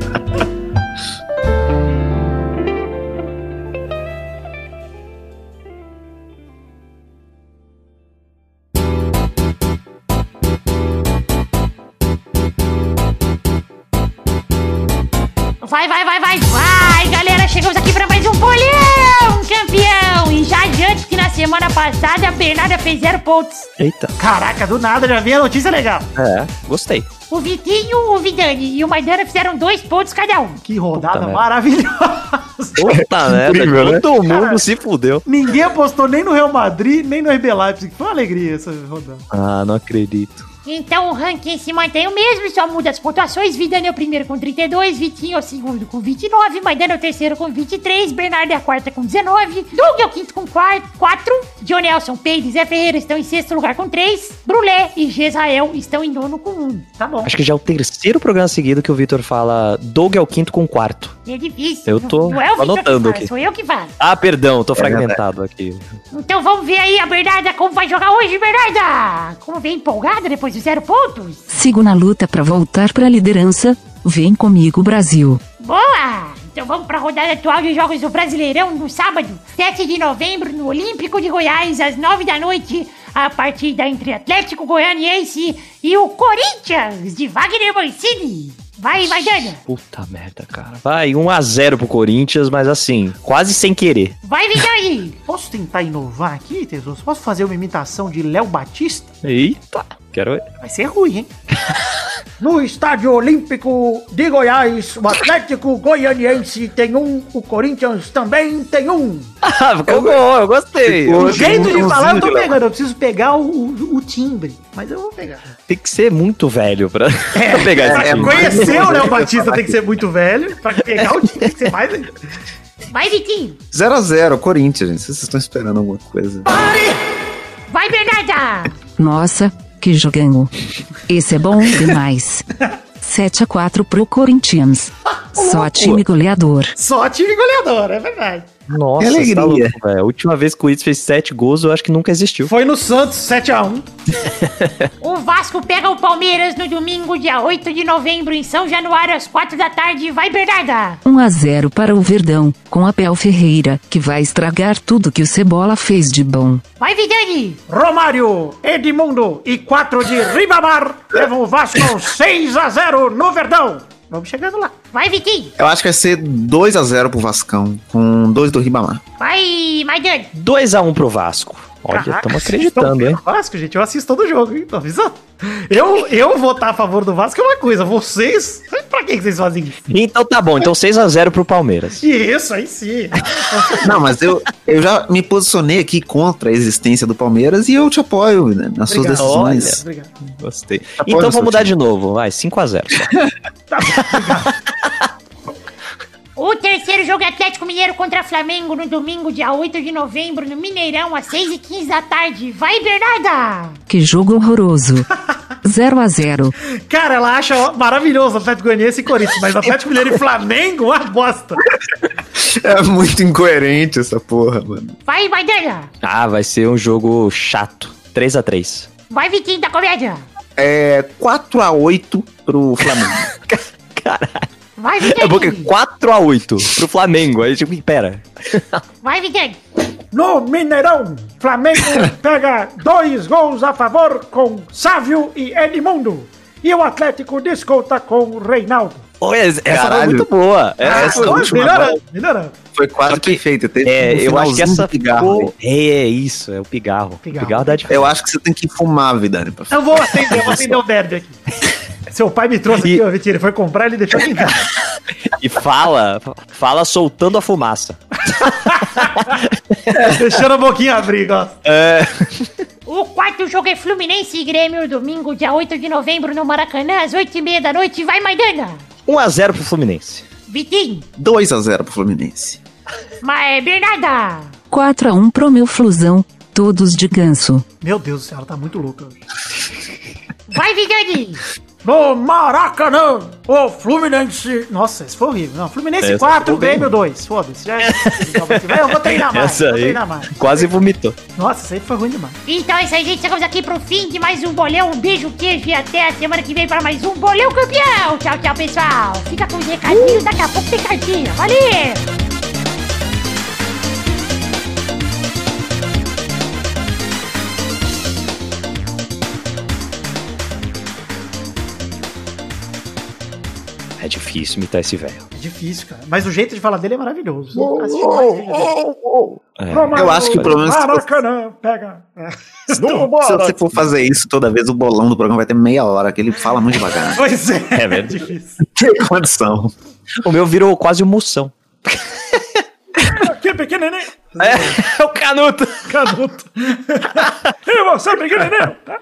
Vai, vai, vai, vai, vai, galera, chegamos aqui pra mais um bolão, campeão! E já adiante que na semana passada a Bernarda fez zero pontos. Eita. Caraca, do nada já veio a notícia legal. É, gostei. O Vitinho, o Vidani e o Maidana fizeram dois pontos cada um. Que rodada Puta maravilhosa. Puta merda, né? todo mundo se fudeu. Ninguém apostou nem no Real Madrid, nem no RB Leipzig. Foi uma alegria essa rodada. Ah, não acredito. Então o ranking se mantém o mesmo, só muda as pontuações. Vidani é o primeiro com 32, Vitinho é o segundo com 29, Maidana é o terceiro com 23, Bernardo é a quarta com 19, Doug é o quinto com 4, John Nelson, Peide e Zé Ferreira estão em sexto lugar com 3, Brulé e Gesael estão em nono com 1. Tá bom. Acho que já é o terceiro programa seguido que o Vitor fala Doug é o quinto com quarto. É difícil. Eu tô Não é o Vitor anotando aqui. Sou eu que falo. Ah, perdão, tô fragmentado aqui. Então vamos ver aí a Bernarda como vai jogar hoje, Bernarda! Como vem empolgada depois dos zero pontos? Sigo na luta pra voltar pra liderança. Vem comigo, Brasil. Boa! Então vamos para a rodada atual de jogos do Brasileirão no sábado, 7 de novembro, no Olímpico de Goiás, às 9 da noite. A partida entre Atlético Goianiense e o Corinthians de Wagner Mancini. Vai, Maidana! Puta merda, cara. Vai, 1x0 pro Corinthians, mas assim, quase sem querer. Vai, Vidani! Posso tentar inovar aqui, Tesouro? Posso fazer uma imitação de Léo Batista? Eita, quero ver. Vai ser ruim, hein? No Estádio Olímpico de Goiás, o Atlético Goianiense tem um, o Corinthians também tem um. Ah, ficou bom, eu gostei. Ficou- O jeito de falar eu tô pegando, eu preciso pegar o, o- o timbre, mas eu vou pegar. Tem que ser muito velho pra, pra pegar esse Pra time. conhecer o Léo Batista tem que ser muito velho, pra pegar o timbre tem que ser mais. Vai, Vitinho! 0x0, Corinthians, gente. Vocês estão esperando alguma coisa. Vai, Bernarda! Nossa, que jogão. Esse é bom demais. 7 a 4 pro Corinthians. Só time goleador. Só time goleador, é verdade. Nossa, Que você alegria. tá louco. A última vez que o Corinthians fez 7 gols, eu acho que nunca existiu. Foi no Santos, 7x1. O Vasco pega o Palmeiras no domingo, dia 8 de novembro, em São Januário, às 4 da tarde. Vai, Bernarda! 1 a 0 para o Verdão, com Abel Ferreira, que vai estragar tudo que o Cebola fez de bom. Vai, Vidani! Romário, Edmundo e 4 de Ribamar levam o Vasco 6x0 no Verdão. Vamos chegando lá. Vai, Vitinho! Eu acho que vai ser 2x0 pro Vascão, com dois do Ribamar. Vai, Maidana! 2x1 pro Vasco. Olha, estamos acreditando, hein? Vasco, gente, eu assisto todo jogo, hein? Tô avisando. Eu, eu votar a favor do Vasco é uma coisa, vocês. Pra que vocês fazem isso? Então tá bom, então 6x0 pro Palmeiras. Isso, aí sim. Não, mas eu, eu já me posicionei aqui contra a existência do Palmeiras e eu te apoio né, nas suas Obrigado. decisões. Obrigado. Gostei. Apoio Então no seu vamos mudar time. de novo, vai, 5x0. Tá bom, obrigado. O terceiro jogo é Atlético Mineiro contra Flamengo no domingo, dia 8 de novembro, no Mineirão, às 6h15 da tarde. Vai, Bernarda! Que jogo horroroso. 0 a 0 Cara, ela acha maravilhoso o Atlético Goianiense e Corinthians, mas Atlético Mineiro e Flamengo, uma bosta. É muito incoerente essa porra, mano. Vai, Maidana! Ah, vai ser um jogo chato. 3x3. Vai, Vitinho da Comédia! É 4x8 pro Flamengo. Caralho. Vai, É porque Vidani! 4x8 pro Flamengo. Aí, tipo, pera. Vai, Vidani! No Mineirão, Flamengo pega dois gols a favor com Sávio e Edmundo. E o Atlético desconta com Reinaldo. Olha, essa foi Caralho. muito boa. Ah, Essa última melhorando, melhorando. Foi quase que- perfeito. É, um eu acho que essa ficou... É, isso, é o pigarro. Pigarro. Pigarro, dá diferença. Eu acho que você tem que fumar, Vidani. Eu vou atender, eu vou atender o derby aqui. Seu pai me trouxe E- aqui, ó, Vitinho. Ele foi comprar, ele deixou aqui em casa. E fala, fala soltando a fumaça. Deixando a boquinha abrir, ó. É. O quarto jogo é Fluminense e Grêmio, domingo, dia 8 de novembro, no Maracanã, às 8h30 da noite. Vai, Maidana! 1x0 pro Fluminense. Vitinho! 2x0 pro Fluminense. Mas, Bernarda! 4 a 1 pro meu Flusão, todos de ganso. Meu Deus do céu, ela tá muito louca. Vai, Vidani! No Maracanã, o Fluminense... Nossa, esse foi horrível. Não, Fluminense Essa 4, ficou bem Grêmio 2. Foda-se. Já... Eu vou treinar mais, Essa vou aí treinar mais. quase vomitou. Nossa, isso aí foi ruim demais. Então é isso aí, gente. Chegamos aqui pro fim de mais um bolão. Um beijo, queijo e até a semana que vem para mais um bolão campeão. Tchau, tchau, pessoal. Fica com os recadinhos, daqui a pouco tem cartinha. Valeu! Difícil imitar esse velho. É difícil, cara. Mas o jeito de falar dele é maravilhoso. Assiste mais vídeo dele. Eu acho que o problema é se Maracanã, pega. É. Se você for fazer isso toda vez, o bolão do programa vai ter meia hora, que ele fala muito devagar. Pois é. É verdade. difícil. Tem condição. O meu virou quase um moção. Que pequenininho. É, é o canuto. Canuto. e você, pequenininho. Tá?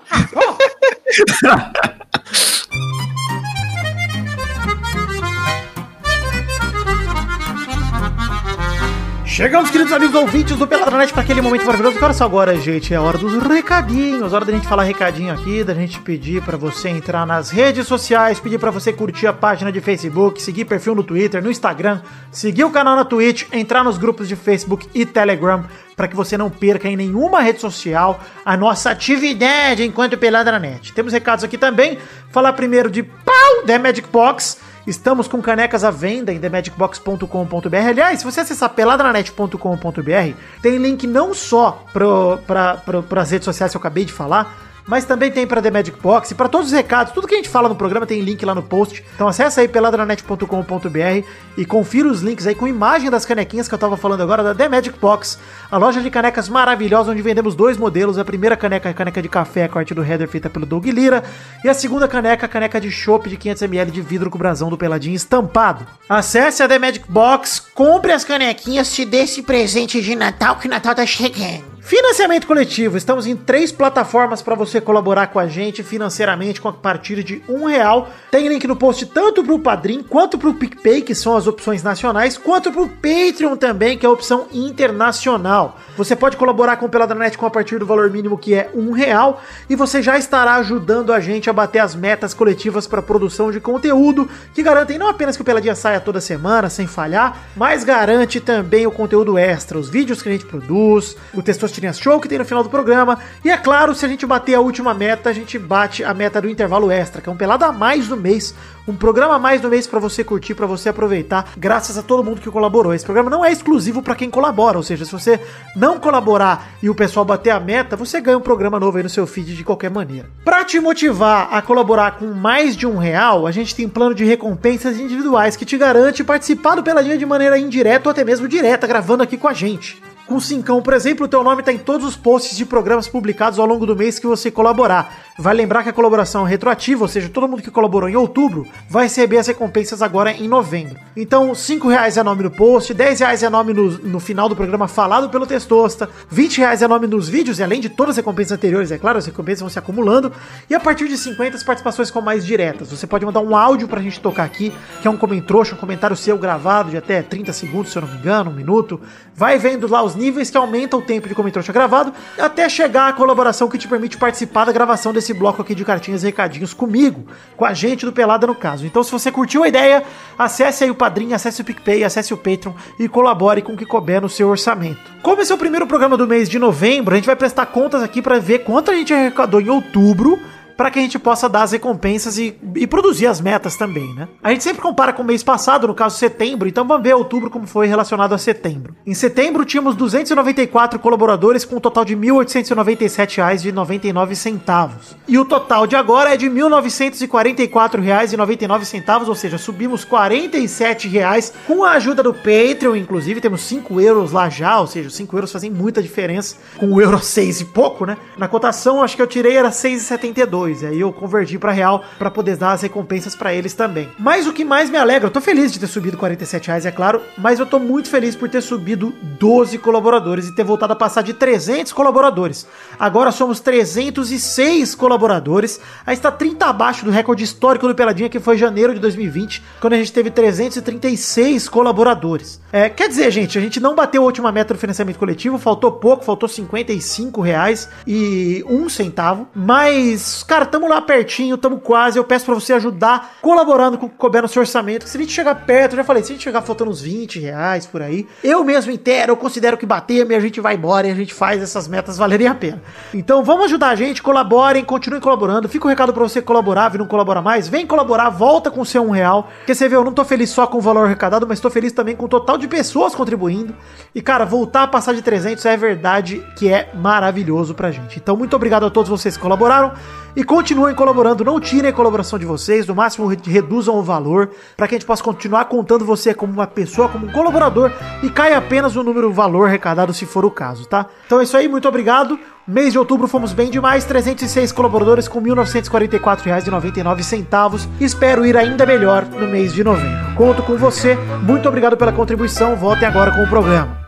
Chegamos, queridos amigos ouvintes do Peladranet, para aquele momento maravilhoso. Agora só agora, gente, é hora dos recadinhos. Hora da gente falar recadinho aqui, da gente pedir para você entrar nas redes sociais, pedir para você curtir a página de Facebook, seguir perfil no Twitter, no Instagram, seguir o canal na Twitch, entrar nos grupos de Facebook e Telegram, para que você não perca em nenhuma rede social a nossa atividade enquanto Peladranet. Temos recados aqui também. Falar primeiro de pau, The Magic Box. Estamos com canecas à venda em themagicbox.com.br. Aliás, se você acessar peladranet.com.br, tem link não só para as redes sociais que eu acabei de falar, mas também tem para The Magic Box e para todos os recados, tudo que a gente fala no programa tem link lá no post. Então acessa aí peladranet.com.br e confira os links aí com imagem das canequinhas que eu tava falando agora da The Magic Box, a loja de canecas maravilhosa onde vendemos dois modelos. A primeira caneca é caneca de café, com a arte do header feita pelo Doug Lira, e a segunda caneca, a caneca de chopp de 500ml de vidro com brasão do Peladinho estampado. Acesse a The Magic Box, compre as canequinhas, te dê esse presente de Natal que Natal tá chegando. Financiamento coletivo. Estamos em três plataformas para você colaborar com a gente financeiramente com a partir de um real. Tem link no post tanto para o Padrim quanto para o PicPay, que são as opções nacionais, quanto para o Patreon também, que é a opção internacional. Você pode colaborar com o Peladranet com a partir do valor mínimo que é um real e você já estará ajudando a gente a bater as metas coletivas para produção de conteúdo que garantem não apenas que o Peladinha saia toda semana sem falhar, mas garante também o conteúdo extra, os vídeos que a gente produz, o Testosterinhas Show que tem no final do programa e é claro, se a gente bater a última meta, a gente bate a meta do intervalo extra, que é um pelado a mais do mês, um programa a mais do mês para você curtir, para você aproveitar, graças a todo mundo que colaborou. Esse programa não é exclusivo para quem colabora, ou seja, se você não colaborar e o pessoal bater a meta, você ganha um programa novo aí no seu feed de qualquer maneira. Para te motivar a colaborar com mais de um real, a gente tem plano de recompensas individuais que te garante participar do Peladinha de maneira indireta ou até mesmo direta, gravando aqui com a gente. Com cincão, por exemplo, o teu nome está em todos os posts de programas publicados ao longo do mês que você colaborar. Vai lembrar que a colaboração é retroativa, ou seja, todo mundo que colaborou em outubro vai receber as recompensas agora em novembro. Então, 5 reais é nome no post, 10 reais é nome no, no final do programa falado pelo Testosta, 20 reais é nome nos vídeos, e além de todas as recompensas anteriores, é claro, as recompensas vão se acumulando, e a partir de 50 as participações ficam mais diretas. Você pode mandar um áudio pra gente tocar aqui, que é um comentário, um comentário seu gravado de até 30 segundos, se eu não me engano, um minuto. Vai vendo lá os níveis que aumenta o tempo de comentário gravado, até chegar a colaboração que te permite participar da gravação desse bloco aqui de cartinhas e recadinhos comigo, com a gente do Pelada no caso. Então, se você curtiu a ideia, acesse aí o Padrinho, acesse o PicPay, acesse o Patreon e colabore com o que couber no seu orçamento. Como esse é o primeiro programa do mês de novembro, a gente vai prestar contas aqui para ver quanto a gente arrecadou em outubro para que a gente possa dar as recompensas e, e, produzir as metas também, né? A gente sempre compara com o mês passado, no caso setembro, então vamos ver outubro como foi relacionado a setembro. Em setembro tínhamos 294 colaboradores com um total de R$ 1.897,99. E o total de agora é de R$ 1.944,99, ou seja, subimos 47 reais com a ajuda do Patreon, inclusive temos 5 euros lá já, ou seja, 5 euros fazem muita diferença com o euro 6 e pouco, né? Na cotação, acho que eu tirei era 6,72 e aí eu converti para real para poder dar as recompensas para eles também. Mas o que mais me alegra, eu tô feliz de ter subido 47 reais, é claro, mas eu tô muito feliz por ter subido 12 colaboradores e ter voltado a passar de 300 colaboradores. Agora somos 306 colaboradores, aí está 30 abaixo do recorde histórico do Peladinha, que foi janeiro de 2020, quando a gente teve 336 colaboradores. É, quer dizer, gente, a gente não bateu a última meta do financiamento coletivo, faltou pouco, faltou 55 reais e um centavo, mas, cara, tamo lá pertinho, tamo quase, eu peço para você ajudar colaborando com o que couber no seu orçamento, se a gente chegar perto, eu já falei, se a gente chegar faltando uns 20 reais por aí, eu mesmo inteiro, eu considero que bater, a gente vai embora e a gente faz essas metas valerem a pena. Então vamos ajudar a gente, colaborem, continuem colaborando. Fica o um recado pra você colaborar, e não colabora mais. Vem colaborar, volta com o seu um real. Porque você vê, eu não tô feliz só com o valor arrecadado, mas tô feliz também com o total de pessoas contribuindo. E cara, voltar a passar de 300 é verdade que é maravilhoso pra gente. Então muito obrigado a todos vocês que colaboraram. E continuem colaborando, não tirem a colaboração de vocês, no máximo reduzam o valor, para que a gente possa continuar contando você como uma pessoa, como um colaborador, e caia apenas o número, o valor arrecadado, se for o caso, tá? Então é isso aí, muito obrigado. Mês de outubro fomos bem demais, 306 colaboradores com R$ 1.944,99. Espero ir ainda melhor no mês de novembro. Conto com você, muito obrigado pela contribuição, voltem agora com o programa.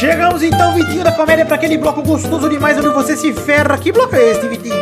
Chegamos então, Vitinho da Comédia, para aquele bloco gostoso demais onde você se ferra. Que bloco é esse, Vitinho?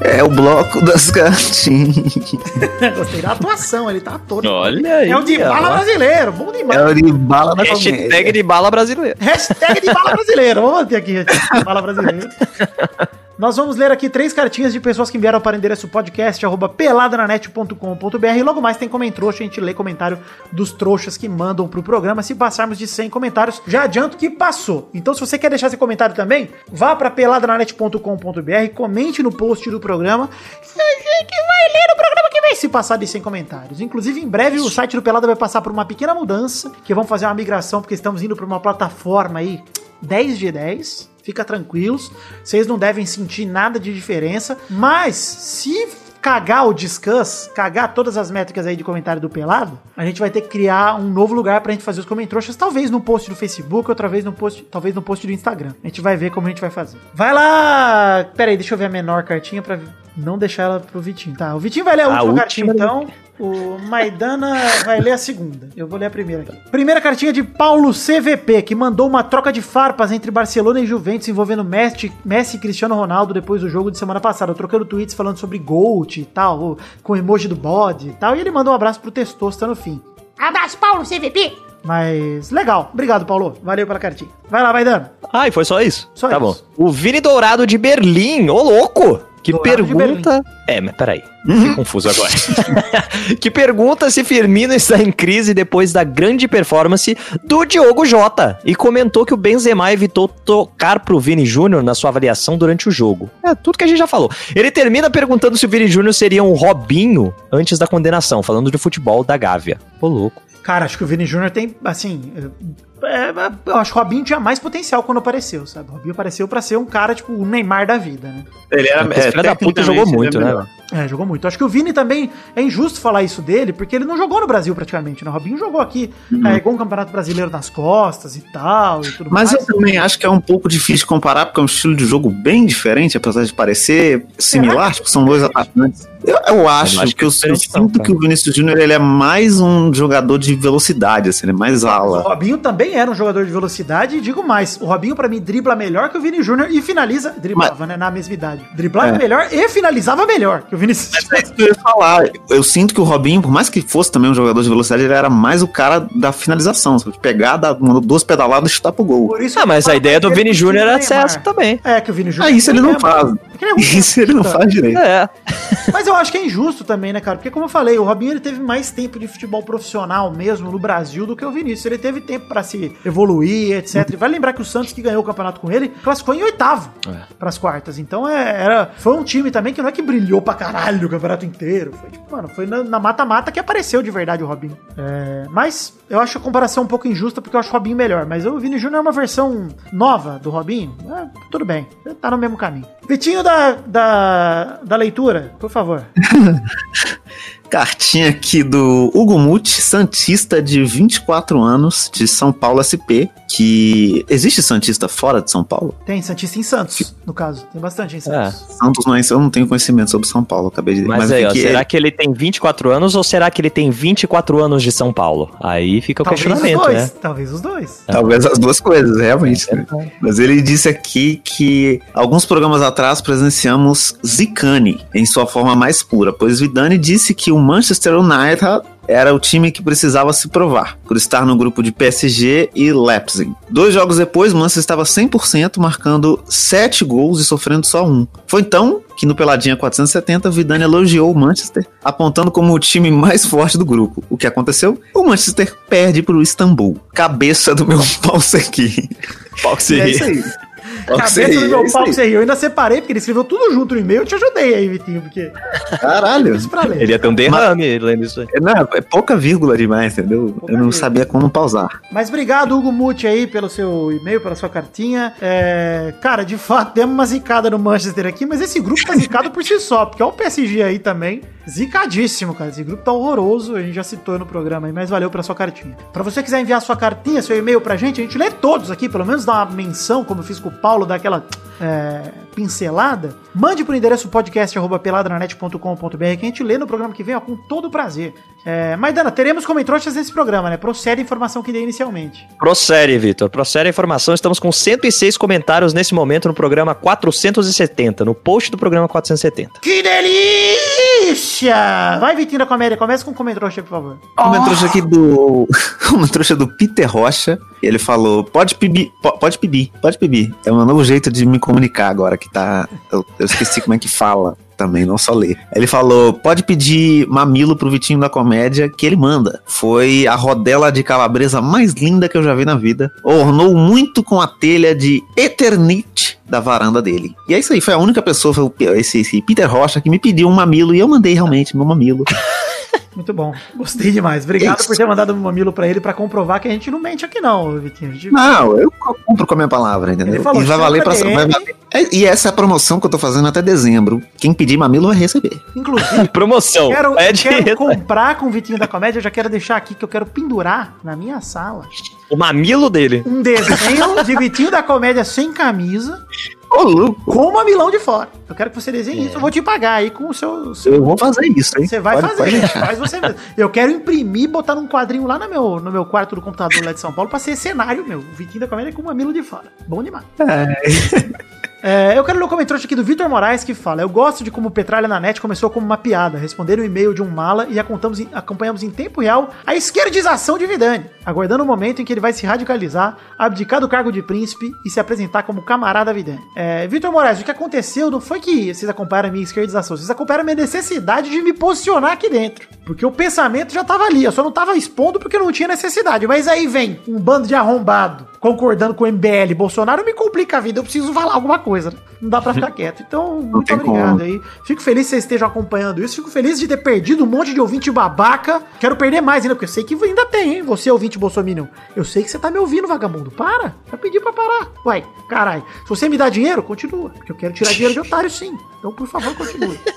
É o bloco das cartinhas. Gostei da atuação, ele tá ator. Olha aí. É o de bala brasileiro, bom demais. É o de bala na Hashtag comédia. de bala brasileira. Hashtag de bala brasileiro. Vamos manter aqui, hashtag de bala brasileiro. Nós vamos ler aqui três cartinhas de pessoas que enviaram para o endereço podcast, arroba peladranet.com.br. E logo mais tem comentrouxa, a gente lê comentário dos trouxas que mandam pro programa. Se passarmos de 100 comentários, já adianto que passou. Então, se você quer deixar seu comentário também, vá para peladranet.com.br, comente no post do programa. E gente vai ler no programa que vem se passar de 100 comentários. Inclusive, em breve, o site do Pelada vai passar por uma pequena mudança, que vamos fazer uma migração, porque estamos indo para uma plataforma aí 10 de 10. Fica tranquilos, vocês não devem sentir nada de diferença, mas se cagar o Discuss, cagar todas as métricas aí de comentário do Pelado, a gente vai ter que criar um novo lugar pra gente fazer os comentários, talvez no post do Facebook, outra vez no post, talvez no post do Instagram. A gente vai ver como a gente vai fazer. Vai lá! Pera aí, deixa eu ver a menor cartinha pra não deixar ela pro Vitinho. Tá, o Vitinho vai ler a, A última, última cartinha então. O Maidana vai ler a segunda. Eu vou ler a primeira aqui. Primeira cartinha de Paulo CVP, que mandou uma troca de farpas entre Barcelona e Juventus envolvendo Messi, Messi e Cristiano Ronaldo depois do jogo de semana passada. Trocando tweets falando sobre Gold e tal, com emoji do bode e tal. E ele mandou um abraço pro Testosta no fim. Abraço, Paulo, CVP. Mas legal. Obrigado, Paulo. Valeu pela cartinha. Vai lá, Maidana. Ah, e foi só isso? Só tá isso. bom. O Vini Dourado de Berlim, ô louco! Que pergunta. É, mas peraí. Fiquei confuso agora. que pergunta se Firmino está em crise depois da grande performance do Diogo Jota. E comentou que o Benzema evitou tocar pro Vini Júnior na sua avaliação durante o jogo. É tudo que a gente já falou. Ele termina perguntando se o Vini Júnior seria um Robinho antes da condenação, falando de futebol da Gávea. Ô, louco. Cara, acho que o Vini Júnior tem, assim. É, é, eu acho que o Robinho tinha mais potencial quando apareceu, sabe? O Robinho apareceu pra ser um cara, tipo, o Neymar da vida, né? Ele era, Esse filho da puta jogou tecnicamente, muito, é né? É, jogou muito. Acho que o Vini também é injusto falar isso dele, porque ele não jogou no Brasil praticamente, né? O Robinho jogou aqui, carregou um campeonato brasileiro nas costas e tal, e tudo Mas mais. eu também acho que é um pouco difícil de comparar, porque é um estilo de jogo bem diferente, apesar de parecer similar, tipo, são dois atacantes. Eu, eu acho, acho que que eu, é não, sinto cara. que o Vinícius Júnior ele é mais um jogador de velocidade, assim, ele é mais O ala. Robinho também era um jogador de velocidade, e digo mais, o Robinho pra mim dribla melhor que o Vini Júnior e finaliza, driblava, né, na mesma idade. Driblava É. melhor e finalizava melhor que o Vinícius É isso que eu ia falar. Eu sinto que o Robinho, por mais que fosse também um jogador de velocidade, ele era mais o cara da finalização, sabe? De pegar, dar duas pedaladas e chutar pro gol. Por isso Ah, mas a ideia do Vini Júnior era time ser essa também. É, que o Vini Júnior. Ah, isso ele não faz. É Isso ele não faz direito. É. Mas eu acho que é injusto também, né, cara? Porque, como eu falei, o Robinho ele teve mais tempo de futebol profissional mesmo no Brasil do que o Vinícius. Ele teve tempo pra se evoluir, etc. E vai lembrar que o Santos, que ganhou o campeonato com ele, classificou em oitavo É. pras quartas. Então, é, era, foi um time também que não é que brilhou pra caralho o campeonato inteiro. Foi, tipo, mano, foi na na mata-mata que apareceu de verdade o Robinho. É, mas eu acho a comparação um pouco injusta porque eu acho o Robinho melhor. Mas o Vini Júnior é uma versão nova do Robinho. É, tudo bem, tá no mesmo caminho. Vitinho da, da, da leitura, por favor. Cartinha aqui do Hugo Muti, Santista de 24 anos, de São Paulo SP, que existe Santista fora de São Paulo? Tem Santista em Santos, no caso. Tem bastante em É. Santos. Santos não é, eu não tenho conhecimento sobre São Paulo, acabei de Mas, aí, eu ó, que será ele- que ele tem 24 anos ou será que ele tem 24 anos de São Paulo? Aí fica o Talvez os questionamento, dois. né? Talvez os dois. Talvez as duas coisas, realmente. né? Mas ele disse aqui que alguns programas atrás presenciamos Zicane em sua forma mais pura, pois Vidani disse que o Manchester United era o time que precisava se provar, por estar no grupo de PSG e Leipzig. Dois jogos depois, Manchester estava 100%, marcando 7 gols e sofrendo só um. Foi então que no Peladinha 470, Vidani elogiou o Manchester, apontando como o time mais forte do grupo. O que aconteceu? O Manchester perde para o Istambul. Cabeça do meu pau aqui. E é isso aí. Cabeça do meu pau que você riu. Eu ainda separei, porque ele escreveu tudo junto no e-mail. Eu te ajudei aí, Vitinho, porque. Caralho. Ele ia ter um derrame lendo isso aí. Não, é pouca vírgula demais, entendeu? Pouca Eu não vírgula. sabia como pausar. Mas obrigado, Hugo Muti, aí, pelo seu e-mail, pela sua cartinha. É, cara, de fato, demos uma zicada no Manchester aqui, mas esse grupo tá zicado por si só, porque olha o PSG aí também. Zicadíssimo, cara. Esse grupo tá horroroso. A gente já citou no programa aí, mas valeu pela sua cartinha. Pra você quiser enviar sua cartinha, seu e-mail pra gente, a gente lê todos aqui, pelo menos dá uma menção, como eu fiz com o Paulo, daquela é, pincelada. Mande pro endereço podcast.peladranet.com.br que a gente lê no programa que vem, ó, com todo prazer. É, Maidana, teremos comentroxas nesse programa, né? Procede a informação que dei inicialmente. Procede, Vitor. Procede a informação. Estamos com 106 comentários nesse momento no programa 470, no post do programa 470. Que delícia! Vai, Vitinho da Comédia, começa com um comentroxa, por favor. Uma trouxa aqui do. Uma trouxa do Peter Rocha. Ele falou: pode pedir, po- pode pedir, pode pedir. É um novo jeito de me comunicar agora que tá. Eu, eu esqueci como é que fala também, não só ler. Ele falou: pode pedir mamilo pro Vitinho da comédia que ele manda. Foi a rodela de calabresa mais linda que eu já vi na vida. Ornou muito com a telha de Eternite da varanda dele. E é isso aí, foi a única pessoa, foi esse, esse Peter Rocha, que me pediu um mamilo e eu mandei realmente meu mamilo. Muito bom. Gostei demais. Obrigado Isso. por ter mandado um mamilo pra ele pra comprovar que a gente não mente aqui, não, Vitinho. A gente- Não, eu cumpro com a minha palavra, entendeu? Ele falou, e vai valer pra. DM. vai valer- É, e essa é a promoção que eu tô fazendo até dezembro. Quem pedir mamilo vai receber. Inclusive, Promoção. quero, é quero comprar com o Vitinho da Comédia. Eu já quero deixar aqui que eu quero pendurar na minha sala O mamilo dele. um desenho de Vitinho da Comédia sem camisa Ô, louco, com o mamilão de fora. Eu quero que você desenhe isso. Eu vou te pagar aí com o seu. seu- eu vou fazer isso, hein? Você vai Pode- fazer, pode. Faz você mesmo. Eu quero imprimir botar num quadrinho lá no meu, no meu quarto do computador lá de São Paulo pra ser cenário meu. O Vitinho da Comédia com o mamilo de fora. Bom demais. É, eu quero ler o comentário aqui do Vitor Moraes que fala: Eu gosto de como Petralha na net começou como uma piada, responder o e-mail de um mala e acompanhamos em tempo real a esquerdização de Vidani, aguardando o momento em que ele vai se radicalizar, abdicar do cargo de príncipe e se apresentar como camarada Vidani. É, Vitor Moraes, o que aconteceu não foi que vocês acompanharam a minha esquerdização, vocês acompanharam a minha necessidade de me posicionar aqui dentro. Porque o pensamento já tava ali, eu só não tava expondo porque não tinha necessidade. Mas aí vem um bando de arrombado concordando com o MBL Bolsonaro, me complica a vida, eu preciso falar alguma coisa. Né? Não dá pra ficar quieto. Então, muito obrigado como. aí. Fico feliz que vocês estejam acompanhando isso. Fico feliz de ter perdido um monte de ouvinte babaca. Quero perder mais ainda, porque eu sei que ainda tem, hein? Você, ouvinte Bolsominion. Eu sei que você tá me ouvindo, vagabundo. Para. Já pedi pra parar. Uai, caralho. Se você me dá dinheiro, continua. Porque eu quero tirar dinheiro de otário, sim. Então, por favor, continue.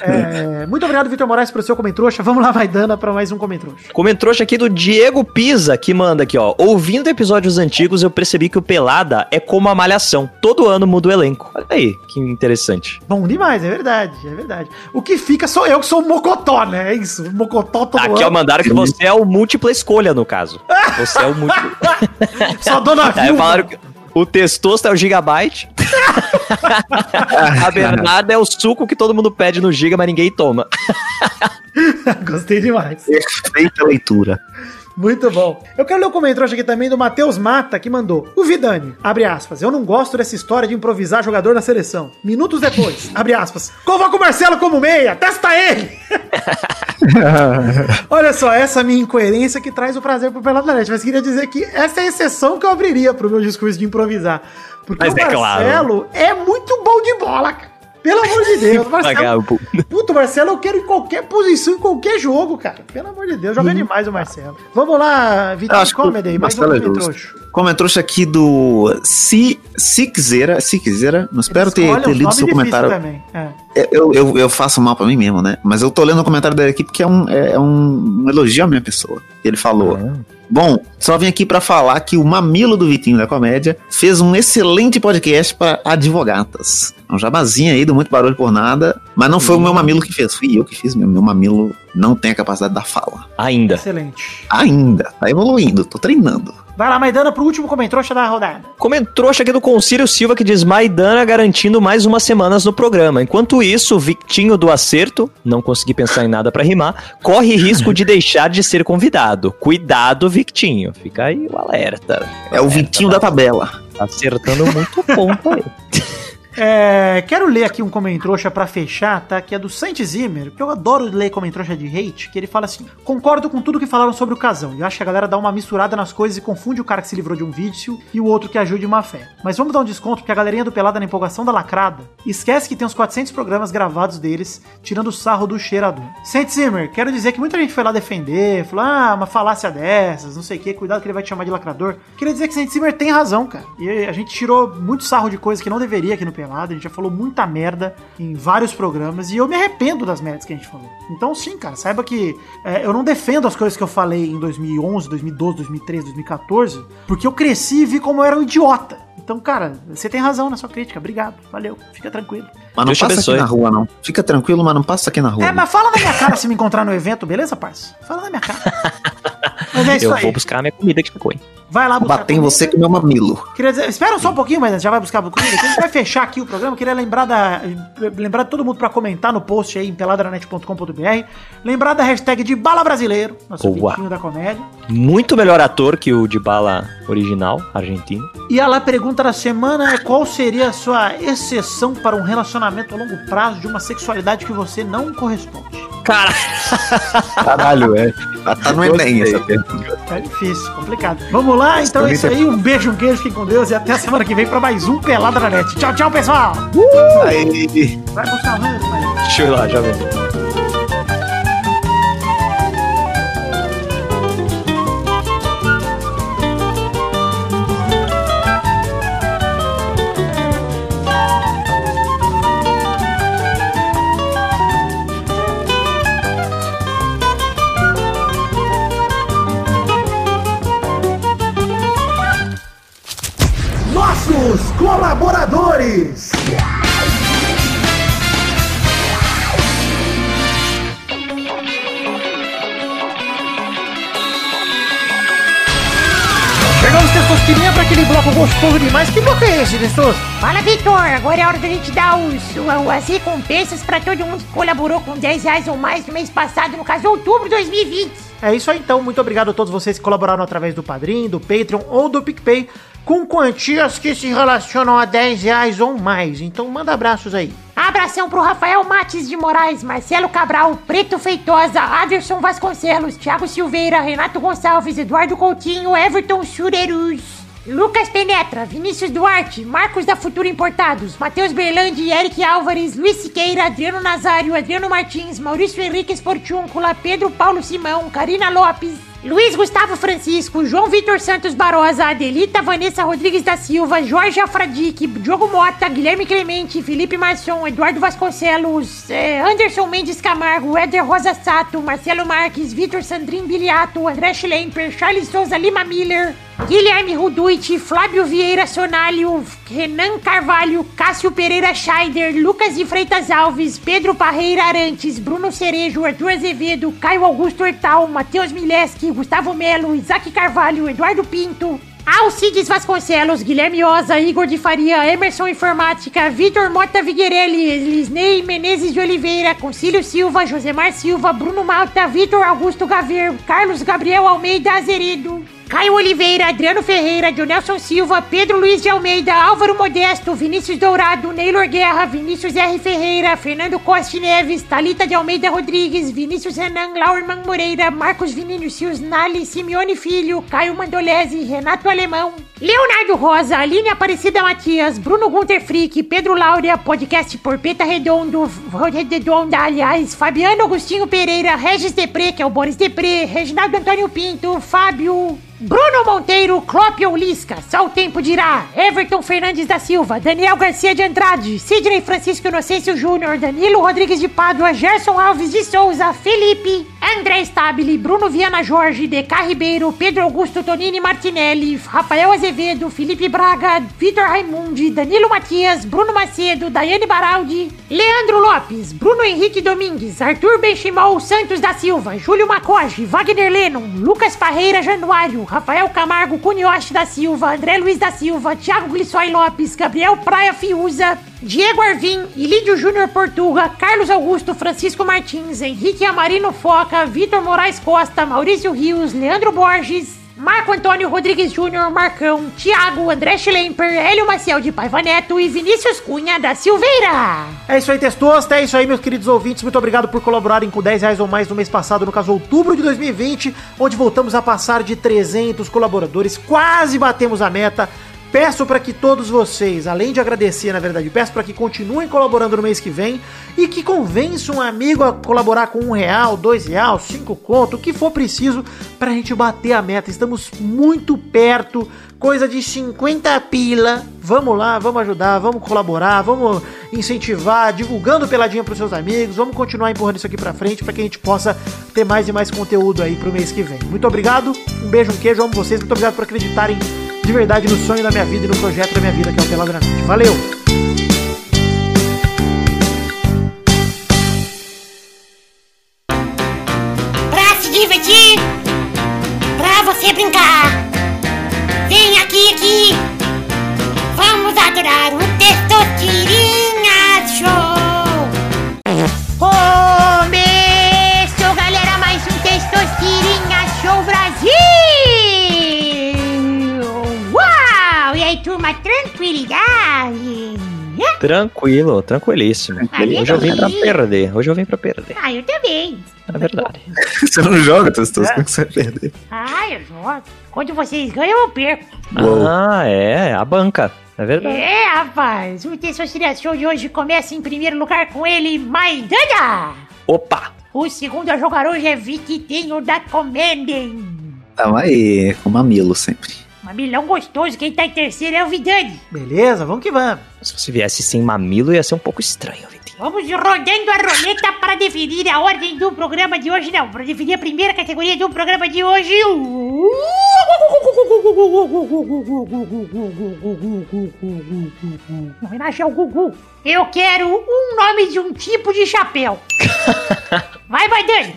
É, muito obrigado, Vitor Moraes, pelo seu comentrouxa. Vamos lá, vai dando pra mais um comentrouxa. Comentrouxa aqui do Diego Pisa, que manda aqui, ó. Ouvindo episódios antigos, eu percebi que o Pelada é como a Malhação. Todo ano muda o elenco. Olha aí, que interessante. Bom demais, é verdade, é verdade. O que fica sou eu que sou o Mocotó, né? É isso. o Mocotó todo Aqui, ó, ano. mandaram que você é o múltipla escolha, no caso. Você é o múltiplo. Só dona Vilma. falaram que o testosto é o gigabyte. a Bernarda é o suco que todo mundo pede no giga, mas ninguém toma. Gostei demais. Perfeita leitura. Muito bom. Eu quero ler o comentário aqui também do Matheus Mata, que mandou. O Vidani, abre aspas, eu não gosto dessa história de improvisar jogador na seleção. Minutos depois, abre aspas, convoca o Marcelo como meia, testa ele! Olha só, essa minha incoerência que traz o prazer pro Net. Mas queria dizer que essa é a exceção que eu abriria pro meu discurso de improvisar. Porque Mas o é claro. Marcelo é muito bom de bola, cara. Pelo amor de Deus, Marcelo. Puta, o Marcelo eu quero em qualquer posição, em qualquer jogo, cara. Pelo amor de Deus, joga demais o Marcelo. Vamos lá, Vitor acho que Comedy aí, mais um Marcelo é comentrouxo. Comentrouxa aqui do Si Sixera, Sixera, não espero ter, ter lido seu comentário. Também. É. Eu, eu, eu faço mal pra mim mesmo, né? Mas eu tô lendo o comentário dele aqui porque é um, é um, um elogio à minha pessoa. Ele falou: Bom, só vim aqui pra falar que o mamilo do Vitinho da Comédia fez um excelente podcast pra advogatas. É um jabazinho aí, do muito barulho por nada, mas não foi o meu mamilo que fez, fui eu que fiz mesmo. Meu mamilo não tem a capacidade da fala. Ainda. Excelente. Ainda, tá evoluindo, tô treinando. Vai lá, Maidana, pro último comentrouxa da rodada. Comentrouxa aqui do Concílio Silva que diz Maidana garantindo mais umas semanas no programa. Enquanto isso, o Victinho do Acerto, não consegui pensar em nada pra rimar, corre risco de deixar de ser convidado. Cuidado, Victinho. Fica aí o alerta. É o Vitinho da tabela. Tá acertando muito ponto aí. É, quero ler aqui um comentrouxa pra fechar, tá? Que é do Saint Zimmer, que eu adoro ler comentrouxa de hate, que ele fala assim: Concordo com tudo que falaram sobre o casão. E eu acho que a galera dá uma misturada nas coisas e confunde o cara que se livrou de um vício e o outro que ajude uma fé. Mas vamos dar um desconto, porque a galerinha do Pelada na empolgação da lacrada esquece que tem uns 400 programas gravados deles, tirando o sarro do cheirador. Saint Zimmer, quero dizer que muita gente foi lá defender, falou: ah, uma falácia dessas, não sei o que, cuidado que ele vai te chamar de lacrador. Queria dizer que Saint Zimmer tem razão, cara. E a gente tirou muito sarro de coisa que não deveria aqui no Pelada. Pelada. A gente já falou muita merda em vários programas e eu me arrependo das merdas que a gente falou. Então, sim, cara, saiba que é, eu não defendo as coisas que eu falei em 2011, 2012, 2013, 2014, porque eu cresci e vi como eu era um idiota. Então, cara, você tem razão na sua crítica. Obrigado. Valeu. Fica tranquilo. Mas não Deus passa abençoe. aqui na rua, não. Fica tranquilo, mas não passa aqui na rua. É, mas fala na minha cara se me encontrar no evento, beleza, parça? Fala na minha cara. Mas é isso Eu aí. vou buscar a minha comida que ficou, hein? Vai lá buscar. bater em você com meu mamilo. Queria dizer, espera só um pouquinho, mas já vai buscar comida. A gente vai fechar aqui o programa. Queria lembrar da lembrar de todo mundo pra comentar no post aí em peladranet.com.br. Lembrar da hashtag de Bala Brasileiro, nosso Boa. da comédia. Muito melhor ator que o de bala original, argentino. E a lá pergunta da semana é qual seria a sua exceção para um relacionamento a longo prazo de uma sexualidade que você não corresponde. Cara, Caralho, é. Tá no Enem essa pergunta. É difícil, complicado. Vamos lá, então é isso aí. Um beijo, um queijo, fiquem com Deus e até a semana que vem pra mais um Pelada na Net. Tchau, tchau, pessoal! Aí. Vai deixa eu ir lá, já vem. Bloco gostoso demais. Que bloco é esse, Testos? Fala, Vitor. Agora é hora da gente dar os, as recompensas pra todo mundo que colaborou com 10 reais ou mais no mês passado, no caso, outubro de 2020. É isso aí, então. Muito obrigado a todos vocês que colaboraram através do Padrim, do Patreon ou do PicPay com quantias que se relacionam a 10 reais ou mais. Então, manda abraços aí. Abração pro Rafael Mates de Moraes, Marcelo Cabral, Preto Feitosa, Aderson Vasconcelos, Thiago Silveira, Renato Gonçalves, Eduardo Coutinho, Everton Churerus, Lucas Penetra, Vinícius Duarte, Marcos da Futura Importados, Matheus Berlandi, Eric Álvares, Luiz Siqueira, Adriano Nazário, Adriano Martins, Maurício Henrique Esportiúncula, Pedro Paulo Simão, Karina Lopes, Luiz Gustavo Francisco, João Vitor Santos Barosa, Adelita Vanessa Rodrigues da Silva, Jorge Afradique, Diogo Mota, Guilherme Clemente, Felipe Marçom, Eduardo Vasconcelos, eh, Anderson Mendes Camargo, Éder Rosa Sato, Marcelo Marques, Vitor Sandrin Biliato, André Schlemper, Charles Souza Lima Miller, Guilherme Ruduit, Flávio Vieira Sonalho, Renan Carvalho, Cássio Pereira Scheider, Lucas de Freitas Alves, Pedro Parreira Arantes, Bruno Cerejo, Arthur Azevedo, Caio Augusto Hortal, Matheus Mileski, Gustavo Melo, Isaac Carvalho, Eduardo Pinto, Alcides Vasconcelos, Guilherme Oza, Igor de Faria, Emerson Informática, Vitor Mota Viguerelli, Elisnei Menezes de Oliveira, Concílio Silva, Josemar Silva, Bruno Malta, Vitor Augusto Gaver, Carlos Gabriel Almeida Azeredo, Caio Oliveira, Adriano Ferreira, Dionelson Silva, Pedro Luiz de Almeida, Álvaro Modesto, Vinícius Dourado, Neylor Guerra, Vinícius R. Ferreira, Fernando Costa Neves, Talita de Almeida Rodrigues, Vinícius Renan, Laurman Moreira, Marcos Vinícius Nali, Simeone Filho, Caio Mandolese, Renato Alemão, Leonardo Rosa, Aline Aparecida Matias, Bruno Gunter Frick, Pedro Laura, podcast Porpeta Redondo, Redonda, aliás, Fabiano Agostinho Pereira, Regis Depré, que é o Boris Depré, Reginaldo Antônio Pinto, Fábio, Bruno Monteiro, Clópio Lisca, só o tempo dirá, Everton Fernandes da Silva, Daniel Garcia de Andrade, Sidney Francisco Inocêncio Júnior, Danilo Rodrigues de Pádua, Gerson Alves de Souza, Felipe, André Stabile, Bruno Viana Jorge, DK Ribeiro, Pedro Augusto Tonini Martinelli, Rafael Azevedo, Felipe Braga, Vitor Raimundi, Danilo Matias, Bruno Macedo, Daiane Baraldi, Leandro Lopes, Bruno Henrique Domingues, Arthur Benchimol Santos da Silva, Júlio Macoge, Wagner Lennon, Lucas Parreira Januário, Rafael Camargo Cunioche da Silva, André Luiz da Silva, Thiago Glissói Lopes, Gabriel Praia Fiuza, Diego Arvim, Ilídio Júnior Portuga, Carlos Augusto Francisco Martins, Henrique Amarino Foca, Vitor Moraes Costa, Maurício Rios, Leandro Borges, Marco Antônio Rodrigues Júnior, Marcão, Thiago, André Schlemper, Hélio Maciel de Paiva Neto e Vinícius Cunha da Silveira. É isso aí, Testosta. É isso aí, meus queridos ouvintes. Muito obrigado por colaborarem com 10 reais ou mais no mês passado, no caso, outubro de 2020, onde voltamos a passar de 300 colaboradores. Quase batemos a meta. Peço para que todos vocês, além de agradecer, na verdade, peço para que continuem colaborando no mês que vem e que convençam um amigo a colaborar com um real, dois real, cinco conto, o que for preciso para a gente bater a meta. Estamos muito perto, coisa de 50 pila. Vamos lá, vamos ajudar, vamos colaborar, vamos incentivar, divulgando peladinha para os seus amigos. Vamos continuar empurrando isso aqui para frente para que a gente possa ter mais e mais conteúdo aí pro mês que vem. Muito obrigado, um beijo, um queijo, amo vocês, muito obrigado por acreditarem de verdade no sonho da minha vida e no projeto da minha vida, que é o Peladranete. Valeu! Tranquilo, tranquilíssimo. Aí, Hoje eu vim pra perder. Hoje eu vim pra perder. Ah, eu também. É verdade. Você não joga, Testoso, como é que você vai perder? Ah, eu jogo. Quando vocês ganham, eu perco. Uou. Ah, é. A banca. É verdade. É, rapaz, o Testosterona Show de hoje começa em primeiro lugar com ele, Maidana. Opa! O segundo a jogar hoje é Viquitinho da Comendem. Tamo aí, com mamilo sempre. Mamilão gostoso, quem tá em terceiro é o Vidani. Beleza, vamos que vamos. Se você viesse sem mamilo, ia ser um pouco estranho, Vitinho. Vamos rodando a roleta para definir a ordem do programa de hoje, não, para definir a primeira categoria do programa de hoje. Em homenagem ao Gugu. Eu quero um nome de um tipo de chapéu. Vai, vai, Dani.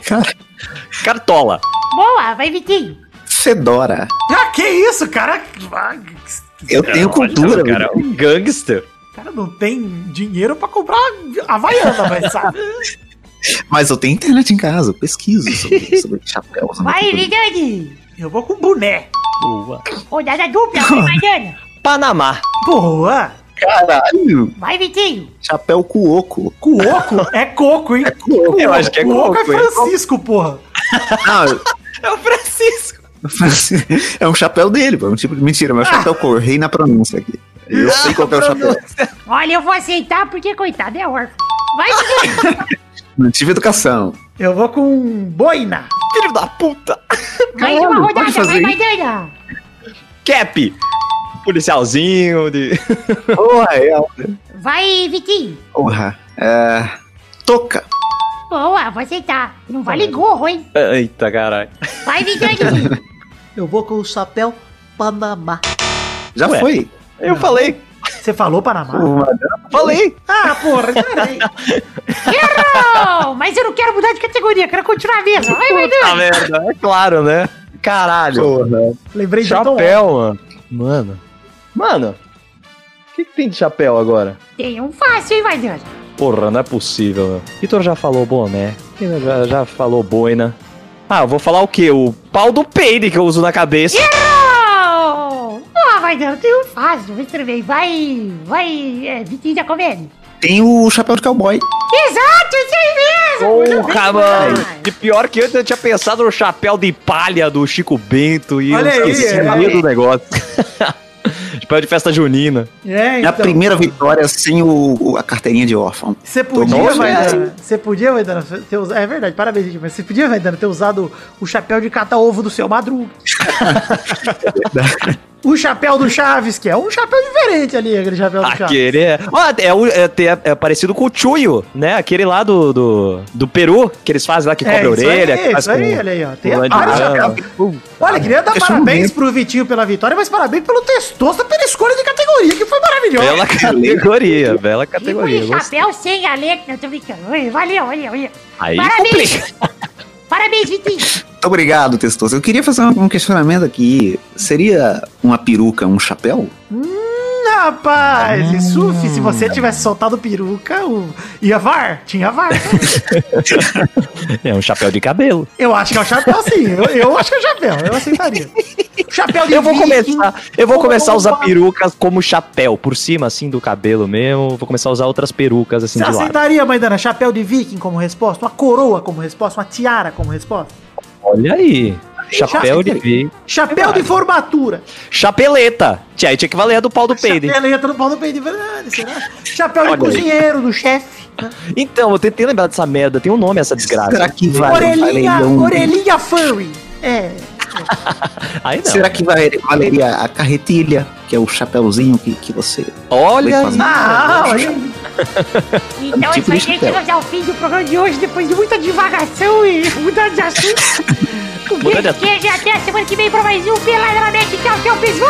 Cartola. Boa, vai, Vitinho. Fedora. Ah, que isso, cara? Ah, Eu tenho cultura, cara, é um gangster. cara não tem dinheiro pra comprar Havaiana, mas sabe? Mas eu tenho internet em casa, eu pesquiso sobre, sobre chapéus. Vai, Vidani. Eu vou com boné. Boa. Rodada dupla, vai, Maidana. Panamá. Boa! Caralho, Vai, Vitinho. chapéu cuoco. Cuoco é coco, hein? Eu acho que é Cuoco é coco, hein? Francisco, porra. Não, É o Francisco. é um chapéu dele, pô. É um tipo de mentira, mas é um chapéu cor, rei na pronúncia aqui. Eu sei qual é o chapéu. Olha, eu vou aceitar porque, coitado, é órfão. Vai, Vidani. Não tive educação. Eu vou com boina. Filho da puta. Mais uma Caralho, rodada, pode fazer vai, isso? Maidana. Cap. Policialzinho de... Porra, é. Vai, Vitinho. Porra. É. Toca. Boa, vou aceitar. Não vale gorro, hein? Eita, caralho. Vai, Vidani. Eu vou com o chapéu Panamá. Já Ué. foi. Eu falei. Você falou Panamá? Falei. Ah, porra, peraí. Errou! Mas eu não quero mudar de categoria, quero continuar a mesma. Vai, Puta merda. É claro, né? Caralho. porra. Lembrei de Tom. Chapéu, mano. Mano. Mano. O que, que tem de chapéu agora? Tem um fácil, hein, Vidani? Porra, não é possível, meu. Vitor já falou boné. Vitor Já, já falou boina. Ah, eu vou falar o quê? O pau do peide que eu uso na cabeça. Errou! Ah, Vidani, tem um fácil. Vou escrever. Vai, vai, é, Vitinho da Comédia. Tem o chapéu de cowboy. Exato, isso aí mesmo! Porra, mano. E pior que antes eu tinha pensado no chapéu de palha do Chico Bento e Olha eu aí, esqueci é. meio do negócio. chapéu de festa junina. É, É a então. primeira vitória sem o, o- a carteirinha de órfão. Você podia, Vaidana, você podia, Vaidana, ter usado. É verdade, parabéns, gente, mas você podia, Vaidana, ter usado o chapéu de cata-ovo do seu Madruga. o chapéu do Chaves, que é um chapéu diferente ali, aquele chapéu do Chaves. Aquele é. Ó, é, o- é, tem- é parecido com o Chuyo, né? Aquele lá do, do, do Peru, que eles fazem lá que cobre a É, orelha. aí, que faz isso aí, olha aí, ó. Tem vários chapéus. Olha, queria dar Deixa eu parabéns pro Vitinho pela vitória, mas parabéns pelo Testosta pela escolha de categoria, que foi maravilhosa. Bela categoria, bela E categoria. gostei. chapéu sem a letra. Tô brincando. Valeu, valeu, valeu. Aí Parabéns. Parabéns, Vitinho. Muito obrigado, Testoso. Eu queria fazer um um questionamento aqui. Seria uma peruca um chapéu? Rapaz, isso, fi, se você tivesse soltado peruca, o... ia VAR, tinha VAR. É um chapéu de cabelo. Eu acho que é o chapéu, sim. Eu, eu acho que é o chapéu, eu aceitaria. Chapéu de Eu vou viking. começar, eu vou começar a usar perucas como chapéu, por cima, assim, do cabelo mesmo. Vou começar a usar outras perucas, assim, Você de lado. aceitaria, Maidana, chapéu de viking como resposta? Uma coroa como resposta? Uma tiara como resposta? Olha aí. Chapéu de veio. Chapéu de formatura. Chapeleta. Tia, aí tinha que valer a do pau do peido. Chapeleta no pau do peito, de verdade, será? Chapéu de aí. cozinheiro, do chefe. Então, eu tentei lembrar dessa merda. Tem um nome essa desgraça. Será que vai? orelhinha, orelhinha furry. É. Aí não. Será que vai, valeria a carretilha, que é o chapéuzinho que, que você. Olha, Foi Ah, olha. Então é tipo isso aí. Chegamos ao fim do programa de hoje, depois de muita divagação e mudança de assunto. Um beijo, queijo e até a semana que vem pra mais um Peladamente. Tchau, tchau, pessoal!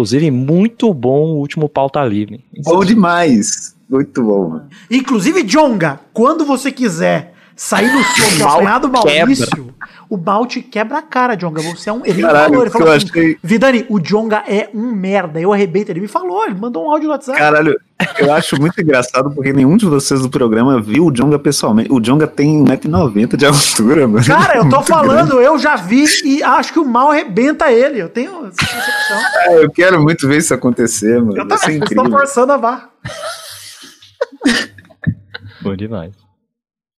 Inclusive, muito bom o último pauta livre. Bom demais. Muito bom, mano. Inclusive, Jonga, quando você quiser sair no soco e Mal apanhar do quebra. Maurício, o malte quebra a cara, Jonga. Você é um. Ele Caralho, falou, ele falou assim, achei- Vidani, o Jonga é um merda. Eu arrebento. Ele me falou, ele mandou um áudio no WhatsApp. Caralho, eu acho muito engraçado porque nenhum de vocês do programa viu o Jonga pessoalmente. O Jonga tem 1,90m de altura, mano. Cara, eu tô Muito falando, eu já vi e acho que o mal arrebenta ele. Eu tenho essa percepção. grande. É, eu quero muito ver isso acontecer, mano. Eu Isso é incrível. forçando a barra. Bom demais.